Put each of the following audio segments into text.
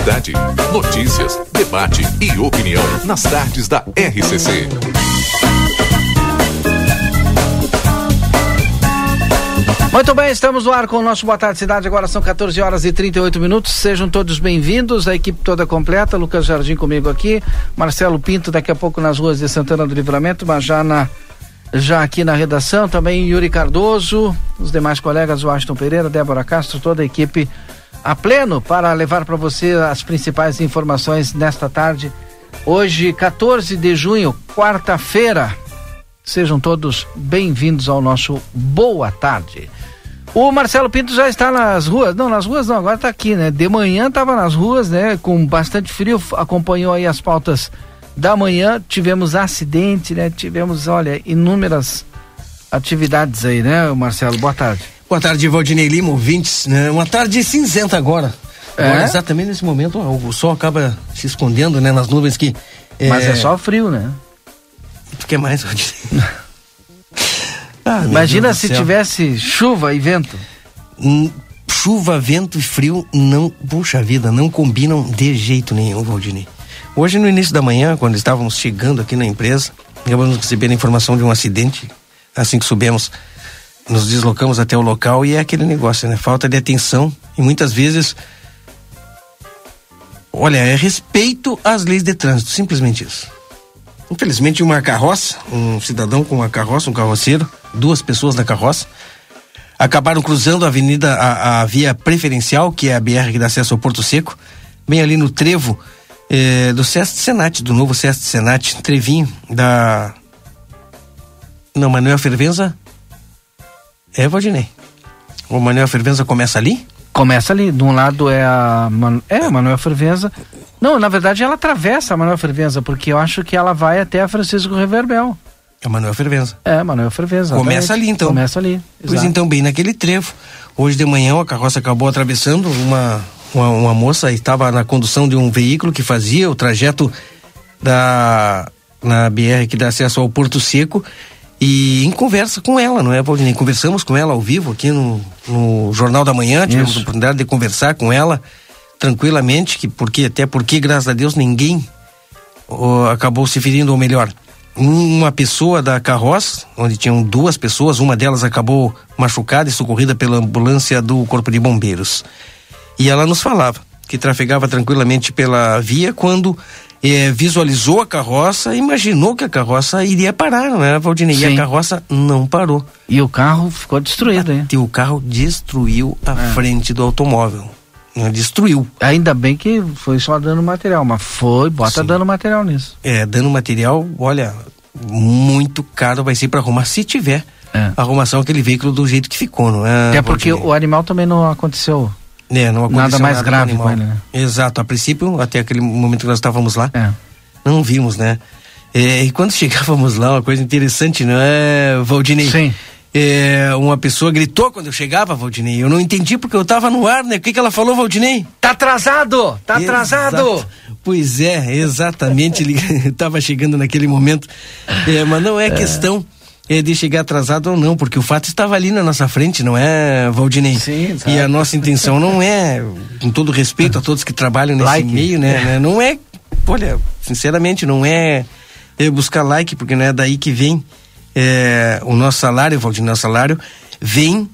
cidade. Notícias, debate e opinião nas tardes da RCC. Muito bem, estamos no ar com o nosso Boa Tarde Cidade. Agora são 14 horas e 38 minutos. Sejam todos bem-vindos. A equipe toda completa. Lucas Jardim comigo aqui. Marcelo Pinto daqui a pouco nas ruas de Santana do Livramento, mas já na já aqui na redação. Também Yuri Cardoso, os demais colegas, Washington Pereira, Débora Castro, toda a equipe a pleno para levar para você as principais informações nesta tarde. Hoje, 14 de junho, quarta-feira. Sejam todos bem-vindos ao nosso Boa Tarde. O Marcelo Pinto já está nas ruas, não, nas ruas não, agora está aqui, né? De manhã estava nas ruas, né? Com bastante frio, acompanhou aí as pautas da manhã, tivemos acidente, né? Tivemos, olha, inúmeras atividades aí, né, Marcelo? Boa tarde. Boa tarde, Valdinei Lima, ouvintes, né? Uma tarde cinzenta agora. É? Agora, exatamente nesse momento, o sol acaba se escondendo, né, nas nuvens que... É... Mas é só frio, né? Tu quer mais, Valdinei? Ah, Imagina se tivesse chuva e vento. Hum, chuva, vento e frio não, puxa vida, não combinam de jeito nenhum, Valdinei. Hoje, no início da manhã, quando estávamos chegando aqui na empresa, acabamos recebendo a informação de um acidente. Assim que subimos, nos deslocamos até o local e é aquele negócio, né? Falta de atenção e muitas vezes. Olha, é respeito às leis de trânsito, simplesmente isso. Infelizmente, uma carroça, um cidadão com uma carroça, um carroceiro, duas pessoas na carroça, acabaram cruzando a avenida, a, a via preferencial, que é a BR que dá acesso ao Porto Seco, bem ali no trevo eh, do Sesc Senat, do novo Sesc Senat, trevinho da. Não, Manuel Fervenza. É, Valdinei. O Manuel Fervenza começa ali? Começa ali. De um lado é a. Man... É, a Manuel Fervenza. Não, na verdade ela atravessa a Manuel Fervenza, porque eu acho que ela vai até a Francisco Reverbel. É Manuel Fervenza. É, Manuel Fervenza. Começa ali então. Começa ali. Exato. Pois então, bem naquele trevo. Hoje de manhã a carroça acabou atravessando uma, uma, uma moça estava na condução de um veículo que fazia o trajeto da na BR que dá acesso ao Porto Seco e em conversa com ela, não é, Paulinho? Conversamos com ela ao vivo aqui no, no Jornal da Manhã, tivemos a oportunidade de conversar com ela tranquilamente, que porque até porque graças a Deus ninguém acabou se ferindo ou melhor, uma pessoa da carroça, onde tinham duas pessoas, uma delas acabou machucada e socorrida pela ambulância do Corpo de Bombeiros. E ela nos falava que trafegava tranquilamente pela via quando eh, visualizou a carroça, imaginou que a carroça iria parar, não é, Valdinei? Sim. E a carroça não parou. E o carro ficou destruído, hein? E o carro destruiu a é. frente do automóvel. Destruiu. Ainda bem que foi só dando material, mas foi, bota Sim. dando material nisso. É, dando material, olha, muito caro vai ser para arrumar, se tiver é. arrumação aquele veículo do jeito que ficou, não é? É porque o animal também não aconteceu. É, nada mais grave com ele, né? Exato, a princípio, até aquele momento que nós estávamos lá, é. não vimos, né? É, e quando chegávamos lá, uma coisa interessante, não é, Valdinei? Sim é, uma pessoa gritou quando eu chegava, Valdinei. Eu não entendi porque eu tava no ar, né? O que, que ela falou, Valdinei? Tá atrasado! Tá atrasado! Exato. Pois é, exatamente. ele tava chegando naquele momento. É, mas não é, é. questão de chegar atrasado ou não, porque o fato estava ali na nossa frente, não é, Valdinei? Sim, exato. E a nossa intenção não é, com todo respeito a todos que trabalham nesse like. meio, né, né? Não é, olha, sinceramente, não é, é buscar like, porque não é daí que vem é, o nosso salário, Valdir, nosso salário, vem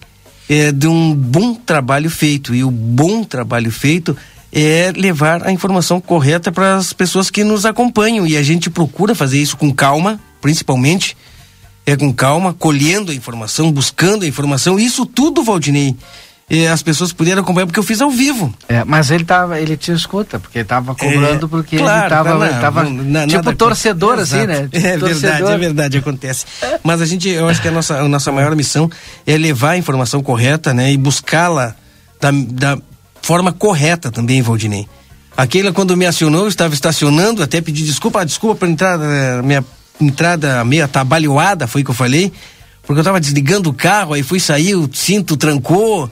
é, de um bom trabalho feito. E o bom trabalho feito é levar a informação correta para as pessoas que nos acompanham. E a gente procura fazer isso com calma, principalmente. É com calma, colhendo a informação, buscando a informação. Isso tudo, Valdinei, e as pessoas puderam acompanhar porque eu fiz ao vivo. É, mas ele tava, ele te escuta, porque ele tava cobrando é, porque claro, ele tava, não, tava não, tipo torcedor assim, né? Tipo é torcedor. verdade, é verdade, acontece. Mas a gente, eu acho que a nossa, a nossa maior missão é levar a informação correta, né? E buscá-la da, da forma correta também, Valdinei. Aquele quando me acionou, eu estava estacionando, até pedi desculpa, ah, desculpa por entrada, eh, minha entrada meio atabalhoada, foi o que eu falei porque eu estava desligando o carro, aí fui sair, o cinto trancou.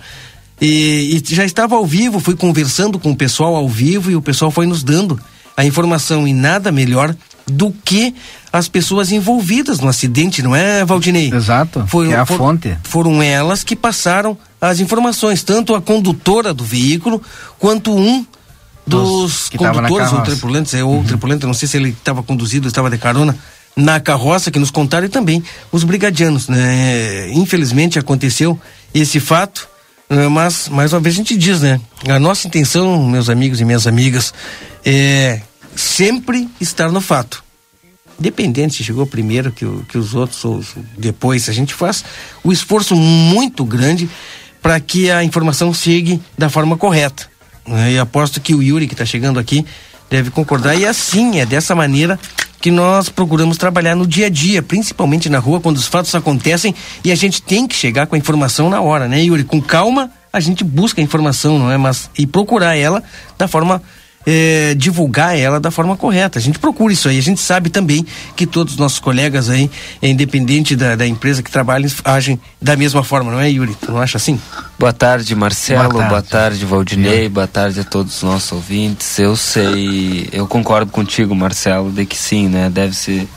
E, e, já estava ao vivo, fui conversando com o pessoal ao vivo e o pessoal foi nos dando a informação e nada melhor do que as pessoas envolvidas no acidente, não é, Valdinei? Exato. Foi, é a for, fonte. Foram elas que passaram as informações, tanto a condutora do veículo quanto um dos, tava na condutores ou tripulantes, é, ou tripulante, não sei se ele estava conduzido, estava de carona na carroça que nos contaram e também os brigadianos, né? Infelizmente aconteceu esse fato, eh, mas mais uma vez a gente diz, né? A nossa intenção, meus amigos e minhas amigas, é sempre estar no fato. Independente se chegou primeiro que, que os outros ou depois, a gente faz o esforço muito grande para que a informação chegue da forma correta. né? E aposto que o Yuri, que está chegando aqui, deve concordar. E assim, é dessa maneira que nós procuramos trabalhar no dia a dia, principalmente na rua, quando os fatos acontecem e a gente tem que chegar com a informação na hora, né, Yuri? Com calma, a gente busca a informação, não é? Mas e procurar ela da forma eh, divulgar ela da forma correta. A gente procura isso aí. A gente sabe também que todos os nossos colegas aí, eh, independente da, da empresa que trabalham, agem da mesma forma, não é, Yuri? Tu não acha assim? Boa tarde, Marcelo. Boa Boa tarde. tarde, Valdinei. Boa tarde a todos os nossos ouvintes. Eu sei, eu concordo contigo, Marcelo, de que sim, né? Deve se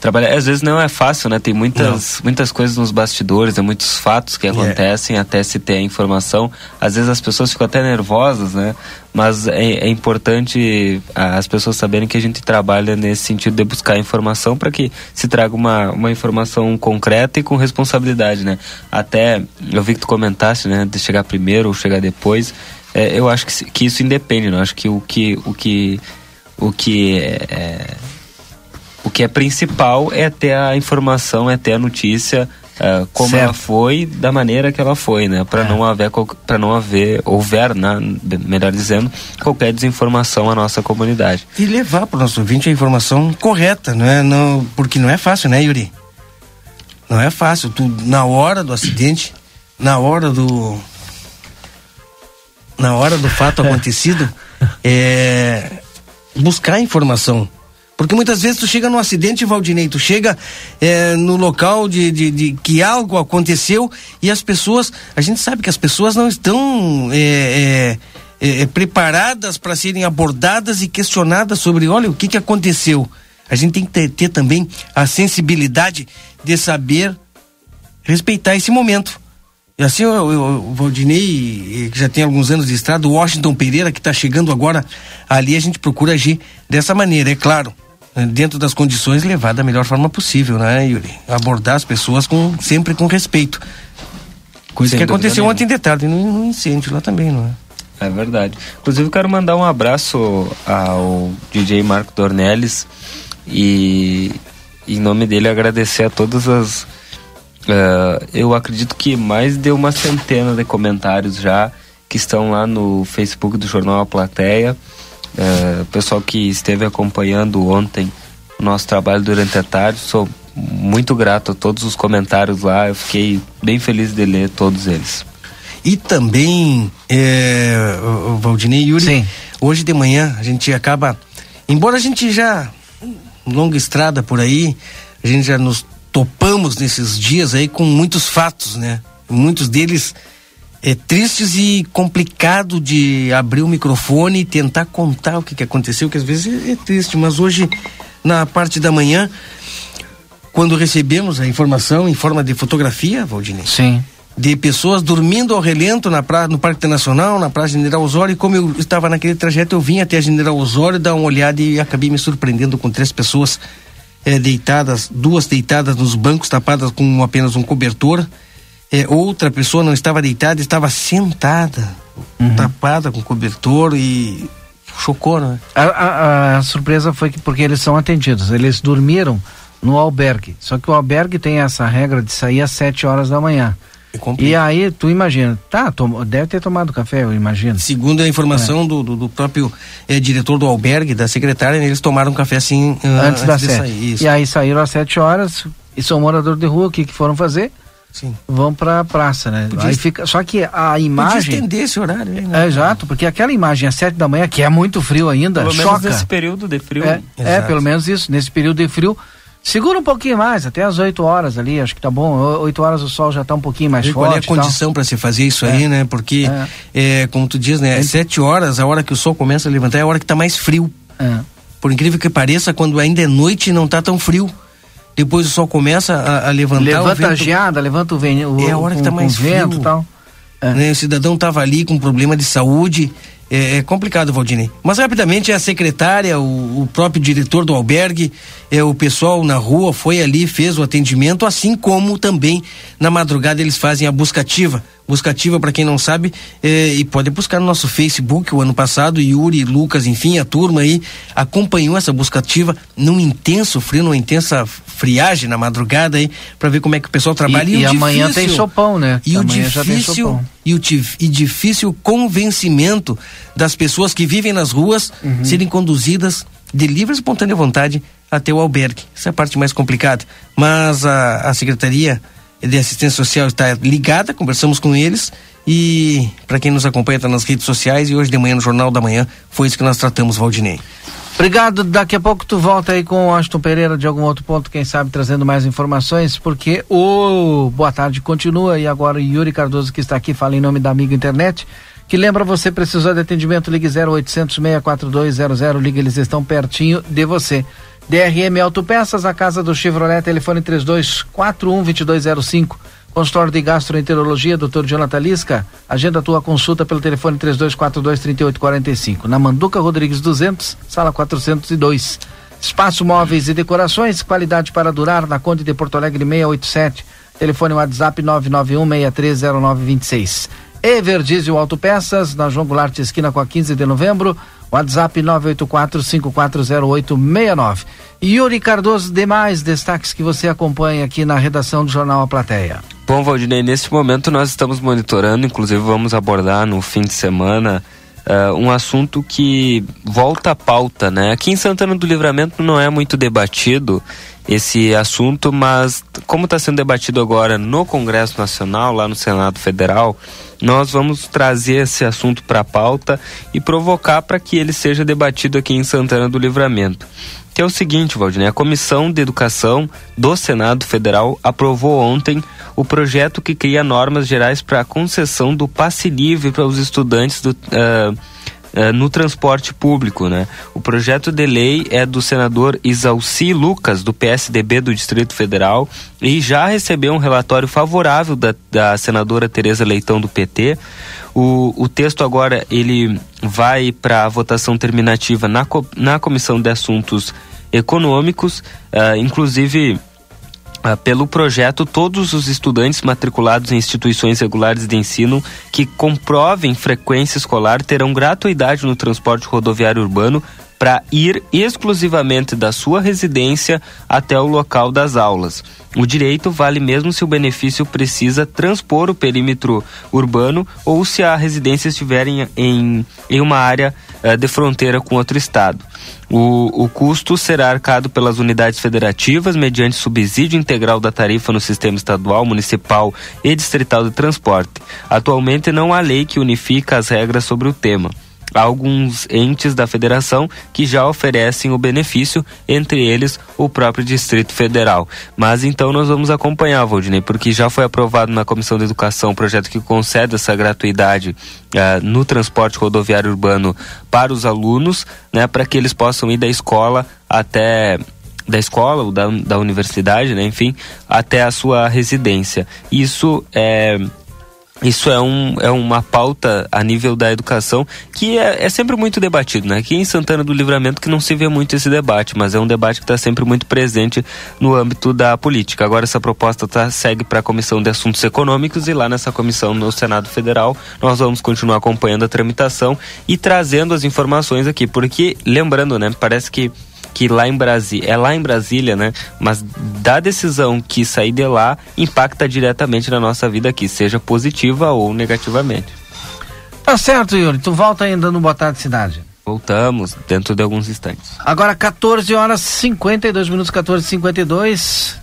trabalhar. Às vezes não é fácil, né? Tem muitas, muitas coisas nos bastidores, é muitos fatos que acontecem até se ter a informação. Às vezes as pessoas ficam até nervosas, né? Mas é, é importante ah, as pessoas saberem que a gente trabalha nesse sentido de buscar informação para que se traga uma, uma informação concreta e com responsabilidade, né? Até eu vi que tu comentaste, né? De chegar primeiro ou chegar depois. É, eu acho que, que isso independe, né? Eu acho que o que o que o que é, é, o que é principal é ter a informação, é ter a notícia ah, como Certo. ela foi, da maneira que ela foi, né? Para não haver para não haver houver, né? melhor dizendo, qualquer desinformação à nossa comunidade. E levar para o nosso ouvinte a informação correta, não é? Não, porque não é fácil, né, Yuri? Não é fácil. Tu, na hora do acidente, na hora do. Na hora do fato acontecido, é. Buscar a informação. Porque muitas vezes tu chega no acidente, Valdinei, tu chega é, no local de, de, de que algo aconteceu e as pessoas, a gente sabe que as pessoas não estão é, é, é, preparadas para serem abordadas e questionadas sobre, olha, o que, que aconteceu. A gente tem que ter, ter também a sensibilidade de saber respeitar esse momento. E assim, eu, o Valdinei, eh, que já tem alguns anos de estrada, o Washington Pereira, que está chegando agora ali, a gente procura agir dessa maneira, é claro. Eh, Dentro das condições, levar da melhor forma possível, né, Yuri? Abordar as pessoas com, sempre com respeito. Coisa Sem que aconteceu nenhuma. ontem de tarde no, no incêndio lá também, não é? É verdade. Inclusive, eu quero mandar um abraço ao DJ Marco Dornelles e, em nome dele, agradecer a todas as. eh, eu acredito que mais de uma centena de comentários já que estão lá no Facebook do Jornal A Plateia. Eh, pessoal que esteve acompanhando ontem o nosso trabalho durante a tarde, sou muito grato a todos os comentários lá. Eu fiquei bem feliz de ler todos eles. E também, é, Valdinei e Yuri, Sim. hoje de manhã a gente acaba, embora a gente já, longa estrada por aí, a gente já nos topamos nesses dias aí com muitos fatos, né? Muitos deles é, tristes e complicado de abrir o microfone e tentar contar o que, que aconteceu, que às vezes é, é triste, mas hoje, na parte da manhã, quando recebemos a informação em forma de fotografia, Valdinei, Sim. de pessoas dormindo ao relento na praia, no Parque Internacional, na Praia General Osório, e como eu estava naquele trajeto, eu vim até a General Osório dar uma olhada e acabei me surpreendendo com três pessoas eh, deitadas, duas deitadas nos bancos, tapadas com apenas um cobertor. Eh, outra pessoa não estava deitada, estava sentada, tapada com cobertor e chocou, né? A, a- a surpresa foi que porque eles são atendidos, eles dormiram no albergue. Só que o albergue tem essa regra de sair às 7 horas da manhã. E complica. E aí, tu imagina, tá, tom- deve ter tomado café, eu imagino. Segundo a informação do, do, do próprio eh, diretor do albergue, da secretária, eles tomaram café assim ah, antes das de 7. sair. E aí saíram às 7 horas e são moradores de rua, o que que foram fazer? Sim. Vão pra praça, né? Podia Aí fica, só que a Podia imagem estender esse horário, aí, né? é exato, porque aquela imagem às 7 da manhã, que é muito frio ainda, Pelo menos choca. nesse período de frio. É, é, pelo menos isso. Nesse período de frio, segura um pouquinho mais, até as 8 horas ali, acho que tá bom. O- 8 horas o sol já tá um pouquinho mais E qual é a forte. condição para se fazer isso aí, né? Porque, é. como tu diz, né? Sete horas, a hora que o sol começa a levantar, é a hora que tá mais frio. É. Por incrível que pareça, quando ainda é noite, não tá tão frio. Depois o sol começa a, a levantar. o Levanta a vento, geada, levanta o, ven... o É a hora que tá mais vento frio. tal. É. né? O cidadão tava ali com problema de saúde, é, é, complicado, Valdinei. Mas rapidamente a secretária, o, o, próprio diretor do albergue, é, o pessoal na rua foi ali, fez o atendimento, assim como também na madrugada eles fazem a buscativa. Buscativa, para quem não sabe, é, e pode buscar no nosso Facebook o ano passado, Yuri, Lucas, enfim, a turma aí acompanhou essa buscativa num intenso frio, numa intensa friagem na madrugada aí, para ver como é que o pessoal trabalha. E, e, e amanhã difícil, tem sopão, né? E amanhã o difícil e o e difícil convencimento das pessoas que vivem nas ruas uhum. serem conduzidas de livre e espontânea vontade até o albergue. Essa é a parte mais complicada. Mas a, a Secretaria de Assistência Social está ligada, conversamos com eles e para quem nos acompanha está nas redes sociais e hoje de manhã no Jornal da Manhã foi isso que nós tratamos, Valdinei. Obrigado. Daqui a pouco tu volta aí com o Aston Pereira de algum outro ponto, quem sabe trazendo mais informações, porque o Boa Tarde continua e agora o Yuri Cardoso que está aqui fala em nome da Amigo Internet, que lembra você precisou de atendimento, ligue 0800 64200, ligue, eles estão pertinho de você. DRM Autopeças, a casa do Chevrolet, telefone 3241 2205 Consultório de Gastroenterologia, Dr. Jonathan Lisca. Agenda tua consulta pelo telefone 3242-3845. Na Manduca Rodrigues 200, sala 402. Espaço Móveis e Decorações, qualidade para durar, na Conde de Porto Alegre 687. Telefone WhatsApp 991-630926. Everdiesel Autopeças, na João Goulart, esquina com a 15 de novembro. WhatsApp 984-540869. Yuri Cardoso, demais destaques que você acompanha aqui na redação do Jornal A Plateia. Bom, Valdinei, nesse momento nós estamos monitorando, inclusive vamos abordar no fim de semana uh, um assunto que volta à pauta, né? Aqui em Santana do Livramento não é muito debatido esse assunto, mas como está sendo debatido agora no Congresso Nacional, lá no Senado Federal, nós vamos trazer esse assunto para a pauta e provocar para que ele seja debatido aqui em Santana do Livramento. Que é o seguinte, Valdinei, a Comissão de Educação do Senado Federal aprovou ontem o projeto que cria normas gerais para a concessão do passe livre para os estudantes do, uh, uh, no transporte público, né? O projeto de lei é do senador Isalci Lucas, do PSDB do Distrito Federal, e já recebeu um relatório favorável da, da senadora Tereza Leitão, do PT. O, o texto agora ele vai para a votação terminativa na, na Comissão de Assuntos econômicos, uh, inclusive pelo projeto, todos os estudantes matriculados em instituições regulares de ensino que comprovem frequência escolar terão gratuidade no transporte rodoviário urbano para ir exclusivamente da sua residência até o local das aulas. O direito vale mesmo se o benefício precisa transpor o perímetro urbano ou se a residência estiver em, em, em uma área uh, de fronteira com outro estado. O, o custo será arcado pelas unidades federativas mediante subsídio integral da tarifa no sistema estadual, municipal e distrital de transporte. Atualmente não há lei que unifica as regras sobre o tema alguns entes da federação que já oferecem o benefício, entre eles o próprio Distrito Federal. Mas então nós vamos acompanhar, Valdinei, porque já foi aprovado na Comissão de Educação um projeto que concede essa gratuidade uh, no transporte rodoviário urbano para os alunos, né, para que eles possam ir da escola até da escola ou da, da universidade, né, enfim, até a sua residência. Isso é isso é, um, é uma pauta a nível da educação que é, é, sempre muito debatido, né? Aqui em Santana do Livramento que não se vê muito esse debate, mas é um debate que está sempre muito presente no âmbito da política. Agora essa proposta tá, segue para a Comissão de Assuntos Econômicos e lá nessa comissão no Senado Federal nós vamos continuar acompanhando a tramitação e trazendo as informações aqui, porque lembrando, né? Parece que que lá em Brasília, é lá em Brasília, né? Mas da decisão que sair de lá impacta diretamente na nossa vida aqui, seja positiva ou negativamente. Tá certo, Yuri. Tu volta ainda no Boa Tarde Cidade. Voltamos dentro de alguns instantes. Agora 14 horas 52 minutos, 14 e 52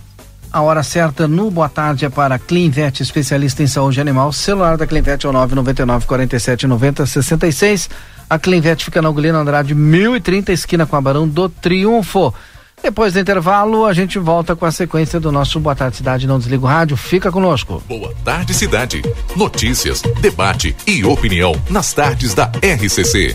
a hora certa no Boa Tarde é para Clinvet, especialista em saúde animal. Celular da Clinvet é o 999 47 90 66. A Clinvet fica na Ugolino Andrade 1030, esquina com a Barão do Triunfo. Depois do intervalo, a gente volta com a sequência do nosso Boa Tarde Cidade. Não desliga o rádio, fica conosco. Boa Tarde Cidade. Notícias, debate e opinião nas tardes da RCC.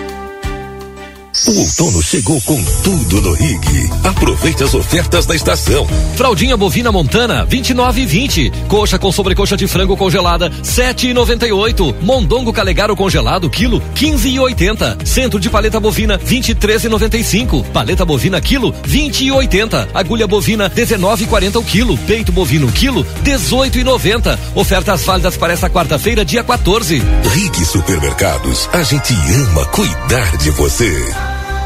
O outono chegou com tudo no Rig. Aproveite as ofertas da estação. Fraldinha bovina montana 29,20. Coxa com sobrecoxa de frango congelada 7,98. Mondongo calegaro congelado quilo 15,80. Centro de paleta bovina 23,95. Paleta bovina quilo 20,80. Agulha bovina 19,40 o quilo. Peito bovino quilo 18,90. Ofertas válidas para esta quarta-feira, dia 14. Rig Supermercados. A gente ama cuidar de você.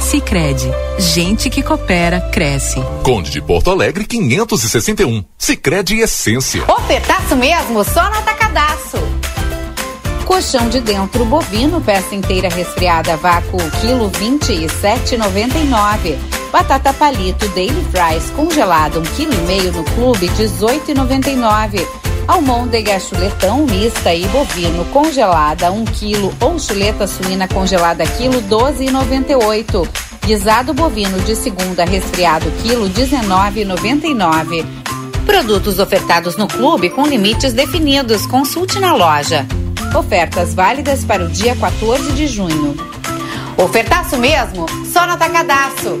Sicredi, gente que coopera cresce. Conde de Porto Alegre 561. Sicredi Essência. Ofertaço mesmo, só no atacadaço. Colchão de dentro bovino, peça inteira resfriada vácuo, quilo 27,99. Batata palito Daily Fries congelado, um quilo e meio no clube, 18,99. Almôndega chuletão mista e bovino congelada 1 kg ou chuleta suína congelada quilo 12,98. Guisado bovino de segunda resfriado quilo 19,99. Produtos ofertados no clube com limites definidos. Consulte na loja. Ofertas válidas para o dia 14 de junho. Ofertaço mesmo? Só no Atacadaço.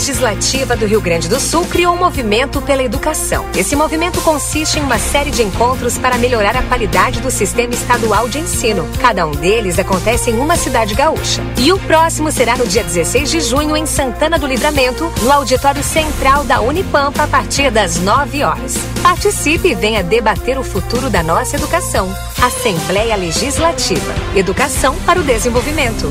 Legislativa do Rio Grande do Sul criou um movimento pela educação. Esse movimento consiste em uma série de encontros para melhorar a qualidade do sistema estadual de ensino. Cada um deles acontece em uma cidade gaúcha. E o próximo será no dia 16 de junho em Santana do Livramento, no auditório central da Unipampa, a partir das 9 horas. Participe e venha debater o futuro da nossa educação. Assembleia Legislativa. Educação para o desenvolvimento.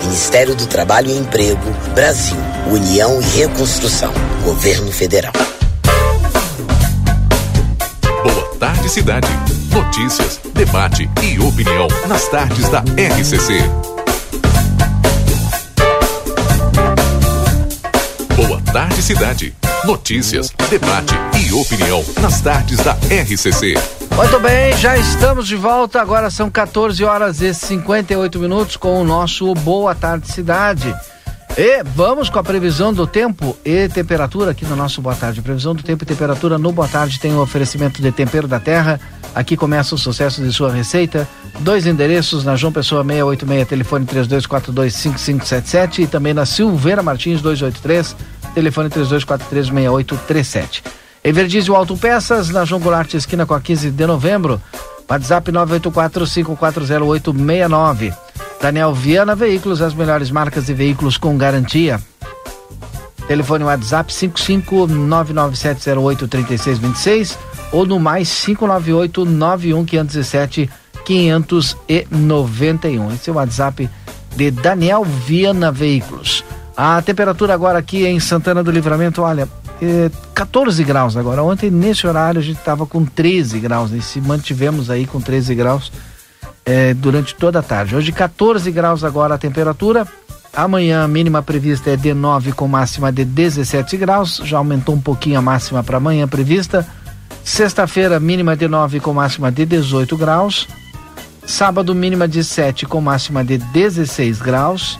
Ministério do Trabalho e Emprego, Brasil, União e Reconstrução, Governo Federal. Boa tarde, cidade. Notícias, debate e opinião nas tardes da RCC. Boa tarde, cidade. Notícias, debate e opinião nas tardes da RCC. Muito bem, já estamos de volta. Agora são 14 horas e 58 minutos com o nosso Boa Tarde Cidade. E vamos com a previsão do tempo e temperatura aqui no nosso Boa Tarde. Previsão do tempo e temperatura no Boa Tarde tem o oferecimento de tempero da terra. Aqui começa o sucesso de sua receita. Dois endereços na João Pessoa 686, telefone 32425577 e também na Silveira Martins 283, telefone 32436837. Everdizio Autopeças na João Goulart, esquina com a 15 de novembro. WhatsApp 984540869. Daniel Viana Veículos, as melhores marcas de veículos com garantia. Telefone WhatsApp 55997083626 ou no mais 598 517 591. Esse é o WhatsApp de Daniel Viana Veículos. A temperatura agora aqui em Santana do Livramento, olha, é 14 graus agora. Ontem, nesse horário, a gente estava com 13 graus, e se mantivemos aí com 13 graus é, durante toda a tarde. Hoje 14 graus agora a temperatura. Amanhã a mínima prevista é de 9 com máxima de 17 graus. Já aumentou um pouquinho a máxima para amanhã prevista. Sexta-feira, mínima de 9 com máxima de 18 graus. Sábado, mínima de 7 com máxima de 16 graus.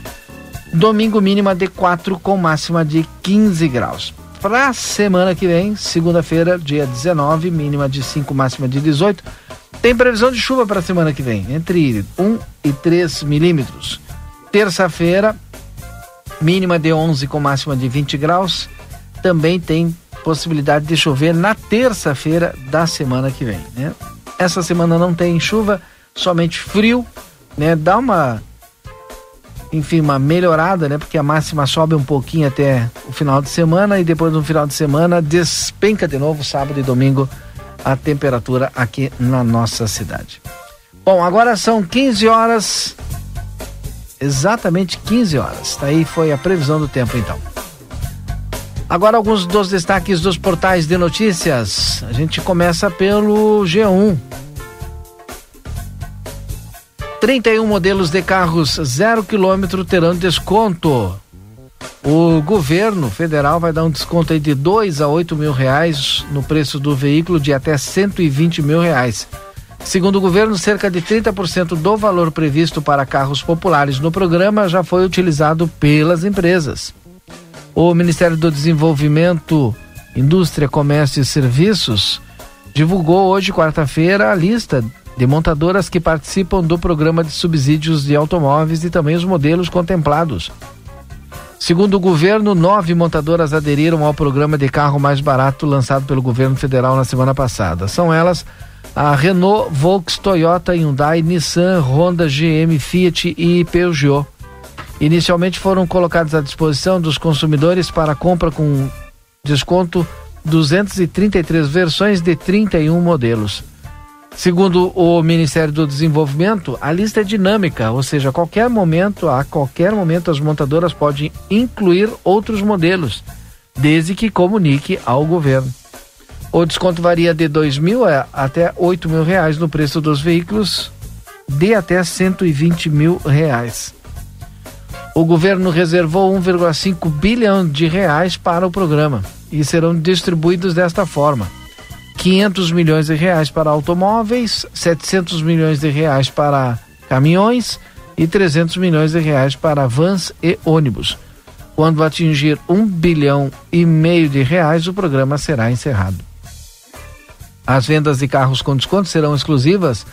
Domingo, mínima de 4 com máxima de 15 graus. Para semana que vem, segunda-feira, dia 19, mínima de 5, máxima de 18 tem previsão de chuva para semana que vem, entre 1 e 3 milímetros. Terça-feira, mínima de 11 com máxima de 20 graus. Também tem possibilidade de chover na terça-feira da semana que vem. Né? Essa semana não tem chuva, somente frio, né? Dá uma, enfim, uma melhorada, né? Porque a máxima sobe um pouquinho até o final de semana e depois no final de semana despenca de novo sábado e domingo a temperatura aqui na nossa cidade. Bom, agora são 15 horas, exatamente 15 horas. Tá foi a previsão do tempo então. Agora alguns dos destaques dos portais de notícias. A gente começa pelo G1. 31 modelos de carros zero quilômetro terão desconto. O governo federal vai dar um desconto aí de dois a oito mil reais no preço do veículo de até 120 mil reais. Segundo o governo, cerca de 30% do valor previsto para carros populares no programa já foi utilizado pelas empresas. O Ministério do Desenvolvimento, Indústria, Comércio e Serviços divulgou hoje, quarta-feira, a lista de montadoras que participam do programa de subsídios de automóveis e também os modelos contemplados. Segundo o governo, nove montadoras aderiram ao programa de carro mais barato lançado pelo governo federal na semana passada. São elas a Renault, Volks, Toyota, Hyundai, Nissan, Honda, GM, Fiat e Peugeot. Inicialmente foram colocados à disposição dos consumidores para compra com desconto 233 versões de 31 modelos. Segundo o Ministério do Desenvolvimento, a lista é dinâmica, ou seja, a qualquer momento, a qualquer momento, as montadoras podem incluir outros modelos, desde que comunique ao governo. O desconto varia de dois mil até oito mil reais no preço dos veículos de até 120 mil reais. O governo reservou 1,5 bilhão de reais para o programa e serão distribuídos desta forma 500 milhões de reais para automóveis, 700 milhões de reais para caminhões e 300 milhões de reais para vans e ônibus. Quando atingir um bilhão e meio de reais, o programa será encerrado. As vendas de carros com desconto serão exclusivas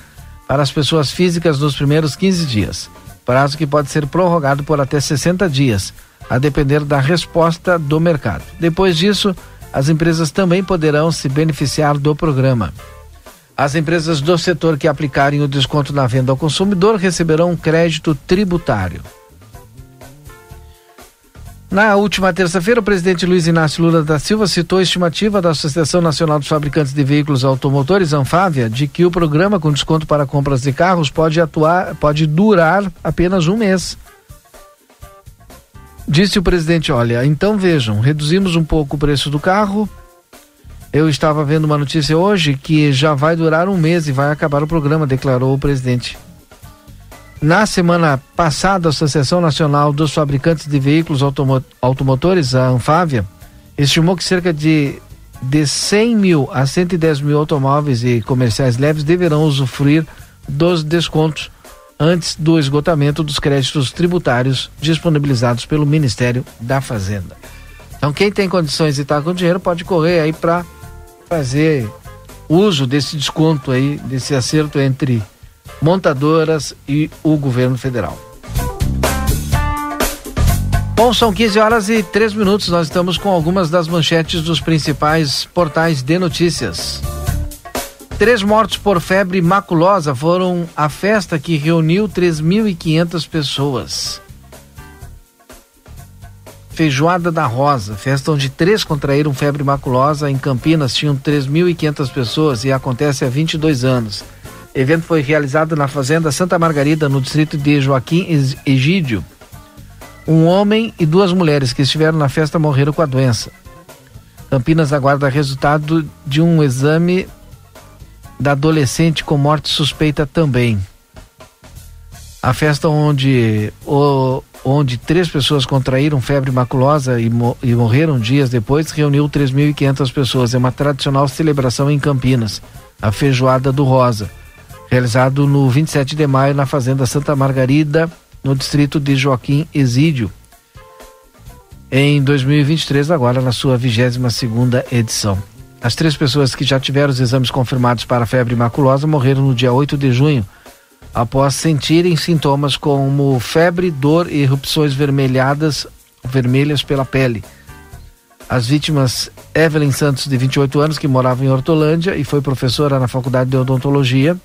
para as pessoas físicas nos primeiros 15 dias, prazo que pode ser prorrogado por até 60 dias, a depender da resposta do mercado. Depois disso, as empresas também poderão se beneficiar do programa. As empresas do setor que aplicarem o desconto na venda ao consumidor receberão um crédito tributário. Na última terça-feira, o presidente Luiz Inácio Lula da Silva citou a estimativa da Associação Nacional dos Fabricantes de Veículos Automotores, Anfávia, de que o programa com desconto para compras de carros pode atuar, pode durar apenas um mês. Disse o presidente: Olha, então vejam, reduzimos um pouco o preço do carro. Eu estava vendo uma notícia hoje que já vai durar um mês e vai acabar o programa, declarou o presidente. Na semana passada, a Associação Nacional dos Fabricantes de Veículos Automo Automotores, a Anfávia, estimou que cerca de, de 100 mil a 110 mil automóveis e comerciais leves deverão usufruir dos descontos antes do esgotamento dos créditos tributários disponibilizados pelo Ministério da Fazenda. Então, quem tem condições de estar com dinheiro pode correr aí para fazer uso desse desconto aí, desse acerto entre montadoras e o governo federal. Bom, são 15 horas e 3 minutos. Nós estamos com algumas das manchetes dos principais portais de notícias. Três mortos por febre maculosa foram a festa que reuniu 3.500 pessoas. Feijoada da Rosa, festa onde três contraíram febre maculosa em Campinas, tinham 3.500 pessoas e acontece há 22 anos. O evento foi realizado na Fazenda Santa Margarida, no distrito de Joaquim Egídio. Um homem e duas mulheres que estiveram na festa morreram com a doença. Campinas aguarda resultado de um exame da adolescente com morte suspeita também. A festa onde, o, onde três pessoas contraíram febre maculosa e, mo, e morreram dias depois reuniu 3.500 pessoas. É uma tradicional celebração em Campinas, a Feijoada do Rosa, realizado no 27 de maio na Fazenda Santa Margarida, no distrito de Joaquim Exídio. Em 2023, agora na sua 22 segunda edição. As três pessoas que já tiveram os exames confirmados para febre maculosa morreram no dia 8 de junho, após sentirem sintomas como febre, dor e erupções vermelhadas, vermelhas pela pele. As vítimas, Evelyn Santos, de 28 anos, que morava em Hortolândia e foi professora na Faculdade de Odontologia.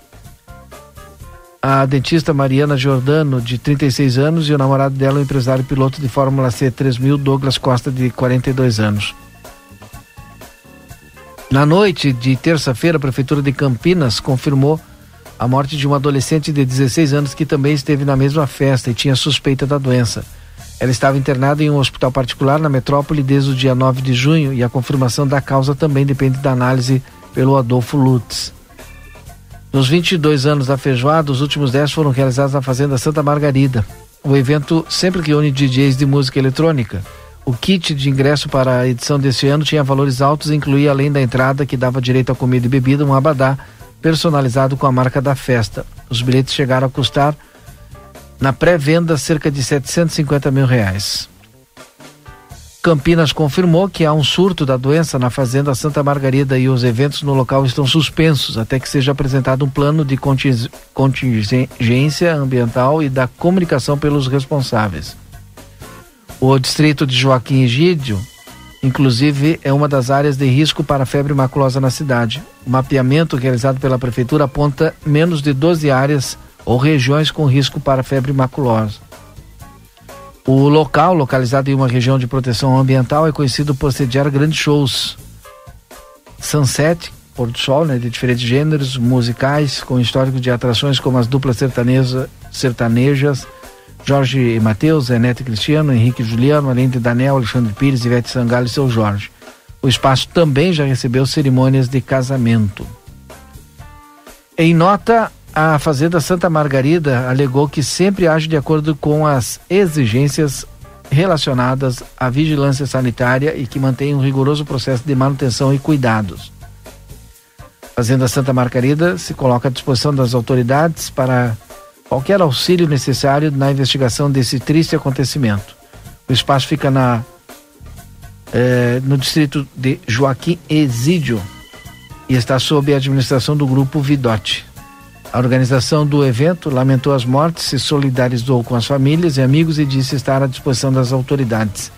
A dentista Mariana Giordano, de 36 anos, e o namorado dela, o empresário piloto de Fórmula C 3000, Douglas Costa, de 42 anos. Na noite de terça-feira, a Prefeitura de Campinas confirmou a morte de uma adolescente de 16 anos que também esteve na mesma festa e tinha suspeita da doença. Ela estava internada em um hospital particular na metrópole desde o dia 9 de junho e a confirmação da causa também depende da análise pelo Adolfo Lutz. Nos 22 anos da feijoada, os últimos 10 foram realizados na Fazenda Santa Margarida. O evento sempre reúne DJs de música eletrônica. O kit de ingresso para a edição deste ano tinha valores altos e incluía, além da entrada, que dava direito a comida e bebida, um abadá personalizado com a marca da festa. Os bilhetes chegaram a custar, na pré-venda, cerca de 750 mil reais. Campinas confirmou que há um surto da doença na Fazenda Santa Margarida e os eventos no local estão suspensos até que seja apresentado um plano de contingência ambiental e da comunicação pelos responsáveis. O distrito de Joaquim Egídio, inclusive, é uma das áreas de risco para febre maculosa na cidade. O mapeamento realizado pela prefeitura aponta menos de 12 áreas ou regiões com risco para febre maculosa. O local, localizado em uma região de proteção ambiental, é conhecido por sediar grandes shows. Sunset, pôr do sol, né, de diferentes gêneros musicais, com histórico de atrações como as duplas sertaneja, sertanejas Jorge e Matheus, Zé Neto e Cristiano, Henrique Juliano, além de Daniel, Alexandre Pires, Ivete Sangalo e seu Jorge. O espaço também já recebeu cerimônias de casamento. Em nota, a Fazenda Santa Margarida alegou que sempre age de acordo com as exigências relacionadas à vigilância sanitária e que mantém um rigoroso processo de manutenção e cuidados. Fazenda Santa Margarida se coloca à disposição das autoridades para qualquer auxílio necessário na investigação desse triste acontecimento. O espaço fica na eh, no distrito de Joaquim Exídio e está sob a administração do grupo Vidote. A organização do evento lamentou as mortes, se solidarizou com as famílias e amigos e disse estar à disposição das autoridades.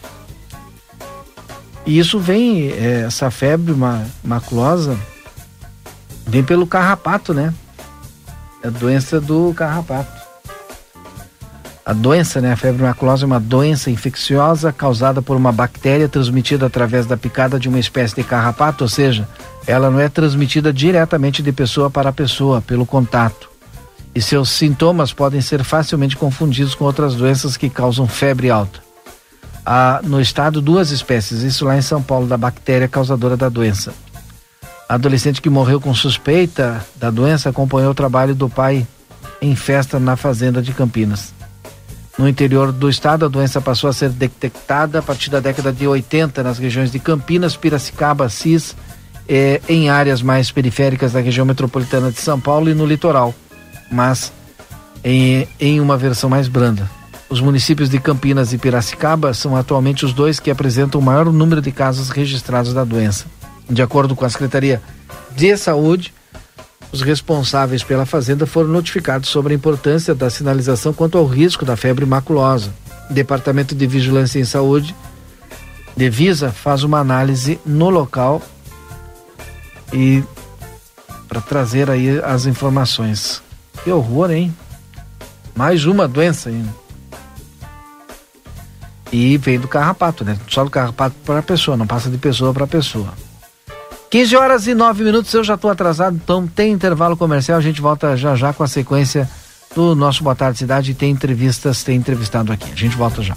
E isso vem, eh, essa febre maculosa, vem pelo carrapato, né? A doença do carrapato. A doença, né, a febre maculosa é uma doença infecciosa causada por uma bactéria transmitida através da picada de uma espécie de carrapato, ou seja, ela não é transmitida diretamente de pessoa para pessoa pelo contato. E seus sintomas podem ser facilmente confundidos com outras doenças que causam febre alta. ah, no estado duas espécies, isso lá em São Paulo, da bactéria causadora da doença. A adolescente que morreu com suspeita da doença acompanhou o trabalho do pai em festa na fazenda de Campinas. No interior do estado, a doença passou a ser detectada a partir da década de 80 nas regiões de Campinas, Piracicaba, Assis, eh, em áreas mais periféricas da região metropolitana de São Paulo e no litoral, mas em, em uma versão mais branda. Os municípios de Campinas e Piracicaba são atualmente os dois que apresentam o maior número de casos registrados da doença. De acordo com a Secretaria de Saúde, os responsáveis pela fazenda foram notificados sobre a importância da sinalização quanto ao risco da febre maculosa. O Departamento de Vigilância em Saúde, Devisa, faz uma análise no local e para trazer aí as informações. Que horror, hein? Mais uma doença ainda. E vem do carrapato, né? Só do carrapato para pessoa, não passa de pessoa para pessoa. 15 horas e 9 minutos, eu já estou atrasado, então tem intervalo comercial, a gente volta já já com a sequência do nosso Boa Tarde Cidade, tem entrevistas, tem entrevistado aqui. A gente volta já.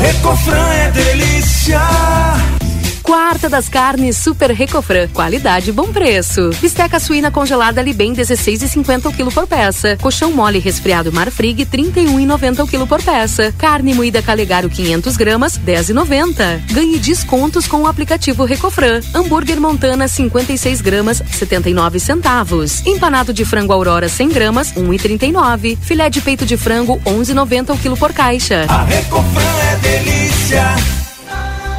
Recofran é delícia. Quarta das carnes Super Recofran. Qualidade e bom preço. Bisteca suína congelada Libem 16,50 o quilo por peça. Colchão mole resfriado Marfrig 31,90 o quilo por peça. Carne moída Calegaro 500 gramas 10,90. Ganhe descontos com o aplicativo Recofran. Hambúrguer Montana 56 gramas 79 centavos. Empanado de frango Aurora 100 gramas 1,39. Filé de peito de frango 11,90 o quilo por caixa. A Recofran é delícia.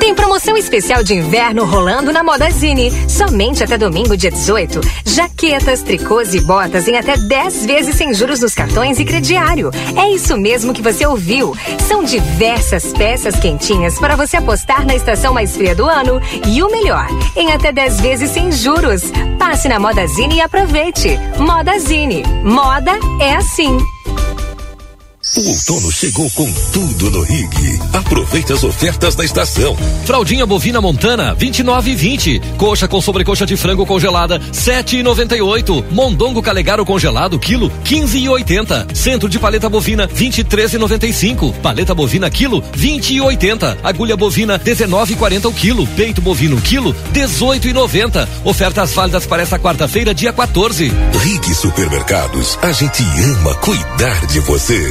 Tem promoção especial de inverno rolando na Modazine. Somente até domingo, dia 18. Jaquetas, tricôs e botas em até 10 vezes sem juros nos cartões e crediário. É isso mesmo que você ouviu. São diversas peças quentinhas para você apostar na estação mais fria do ano. E o melhor, em até 10 vezes sem juros. Passe na Modazine e aproveite. Modazine. Moda é assim. O outono chegou com tudo no Rig. Aproveite as ofertas da estação. Fraldinha bovina montana 29,20. Coxa com sobrecoxa de frango congelada 7,98. Mondongo calegaro congelado quilo 15,80. Centro de paleta bovina 23,95. Paleta bovina quilo 20,80. Agulha bovina 19,40 o quilo. Peito bovino quilo 18,90. Ofertas válidas para esta quarta-feira, dia 14. Rig Supermercados. A gente ama cuidar de você.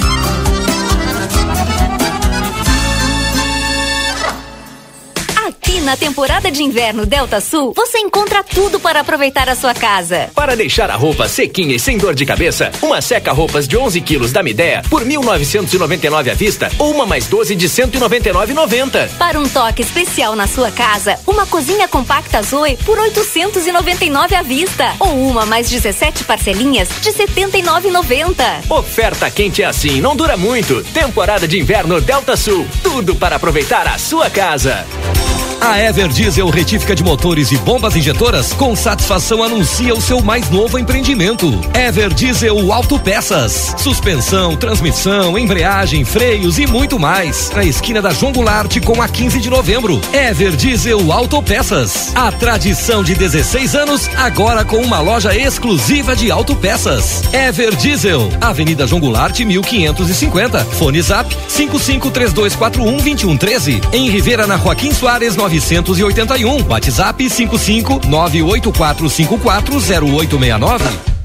Na temporada de inverno Delta Sul, você encontra tudo para aproveitar a sua casa. Para deixar a roupa sequinha e sem dor de cabeça, uma seca-roupas de 11 quilos da Midea por 1.999 à vista ou uma mais 12 de 199,90. Para um toque especial na sua casa, uma cozinha compacta Zoe por 899 à vista ou uma mais 17 parcelinhas de 79,90. Oferta quente é assim, não dura muito. Temporada de inverno Delta Sul, tudo para aproveitar a sua casa. A Ever Diesel Retífica de Motores e Bombas Injetoras com satisfação anuncia o seu mais novo empreendimento. Ever Diesel Autopeças. Suspensão, transmissão, embreagem, freios e muito mais. Na esquina da João Goulart com a 15 de novembro. Ever Diesel Autopeças. A tradição de 16 anos agora com uma loja exclusiva de autopeças. Ever Diesel. Avenida João Goulart 1550. Fone Zap 5532412113. Em Rivera na Joaquim Soares 981. WhatsApp 55 984540869.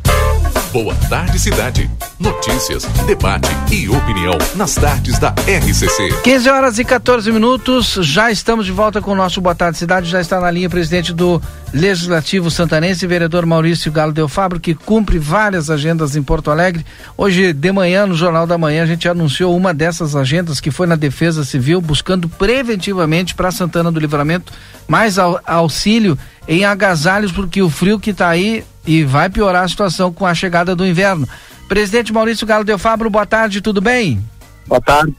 Boa tarde, cidade. Notícias, debate e opinião nas tardes da RCC. 15 horas e 14 minutos, já estamos de volta com o nosso Boa Tarde Cidade. Já está na linha o presidente do Legislativo Santanense, vereador Maurício Galo Del Fabro, que cumpre várias agendas em Porto Alegre. Hoje de manhã, no Jornal da Manhã, a gente anunciou uma dessas agendas que foi na Defesa Civil, buscando preventivamente para Santana do Livramento mais au auxílio em agasalhos, porque o frio que está aí e vai piorar a situação com a chegada do inverno. Presidente Maurício Galo Del Fabro, boa tarde, tudo bem? Boa tarde,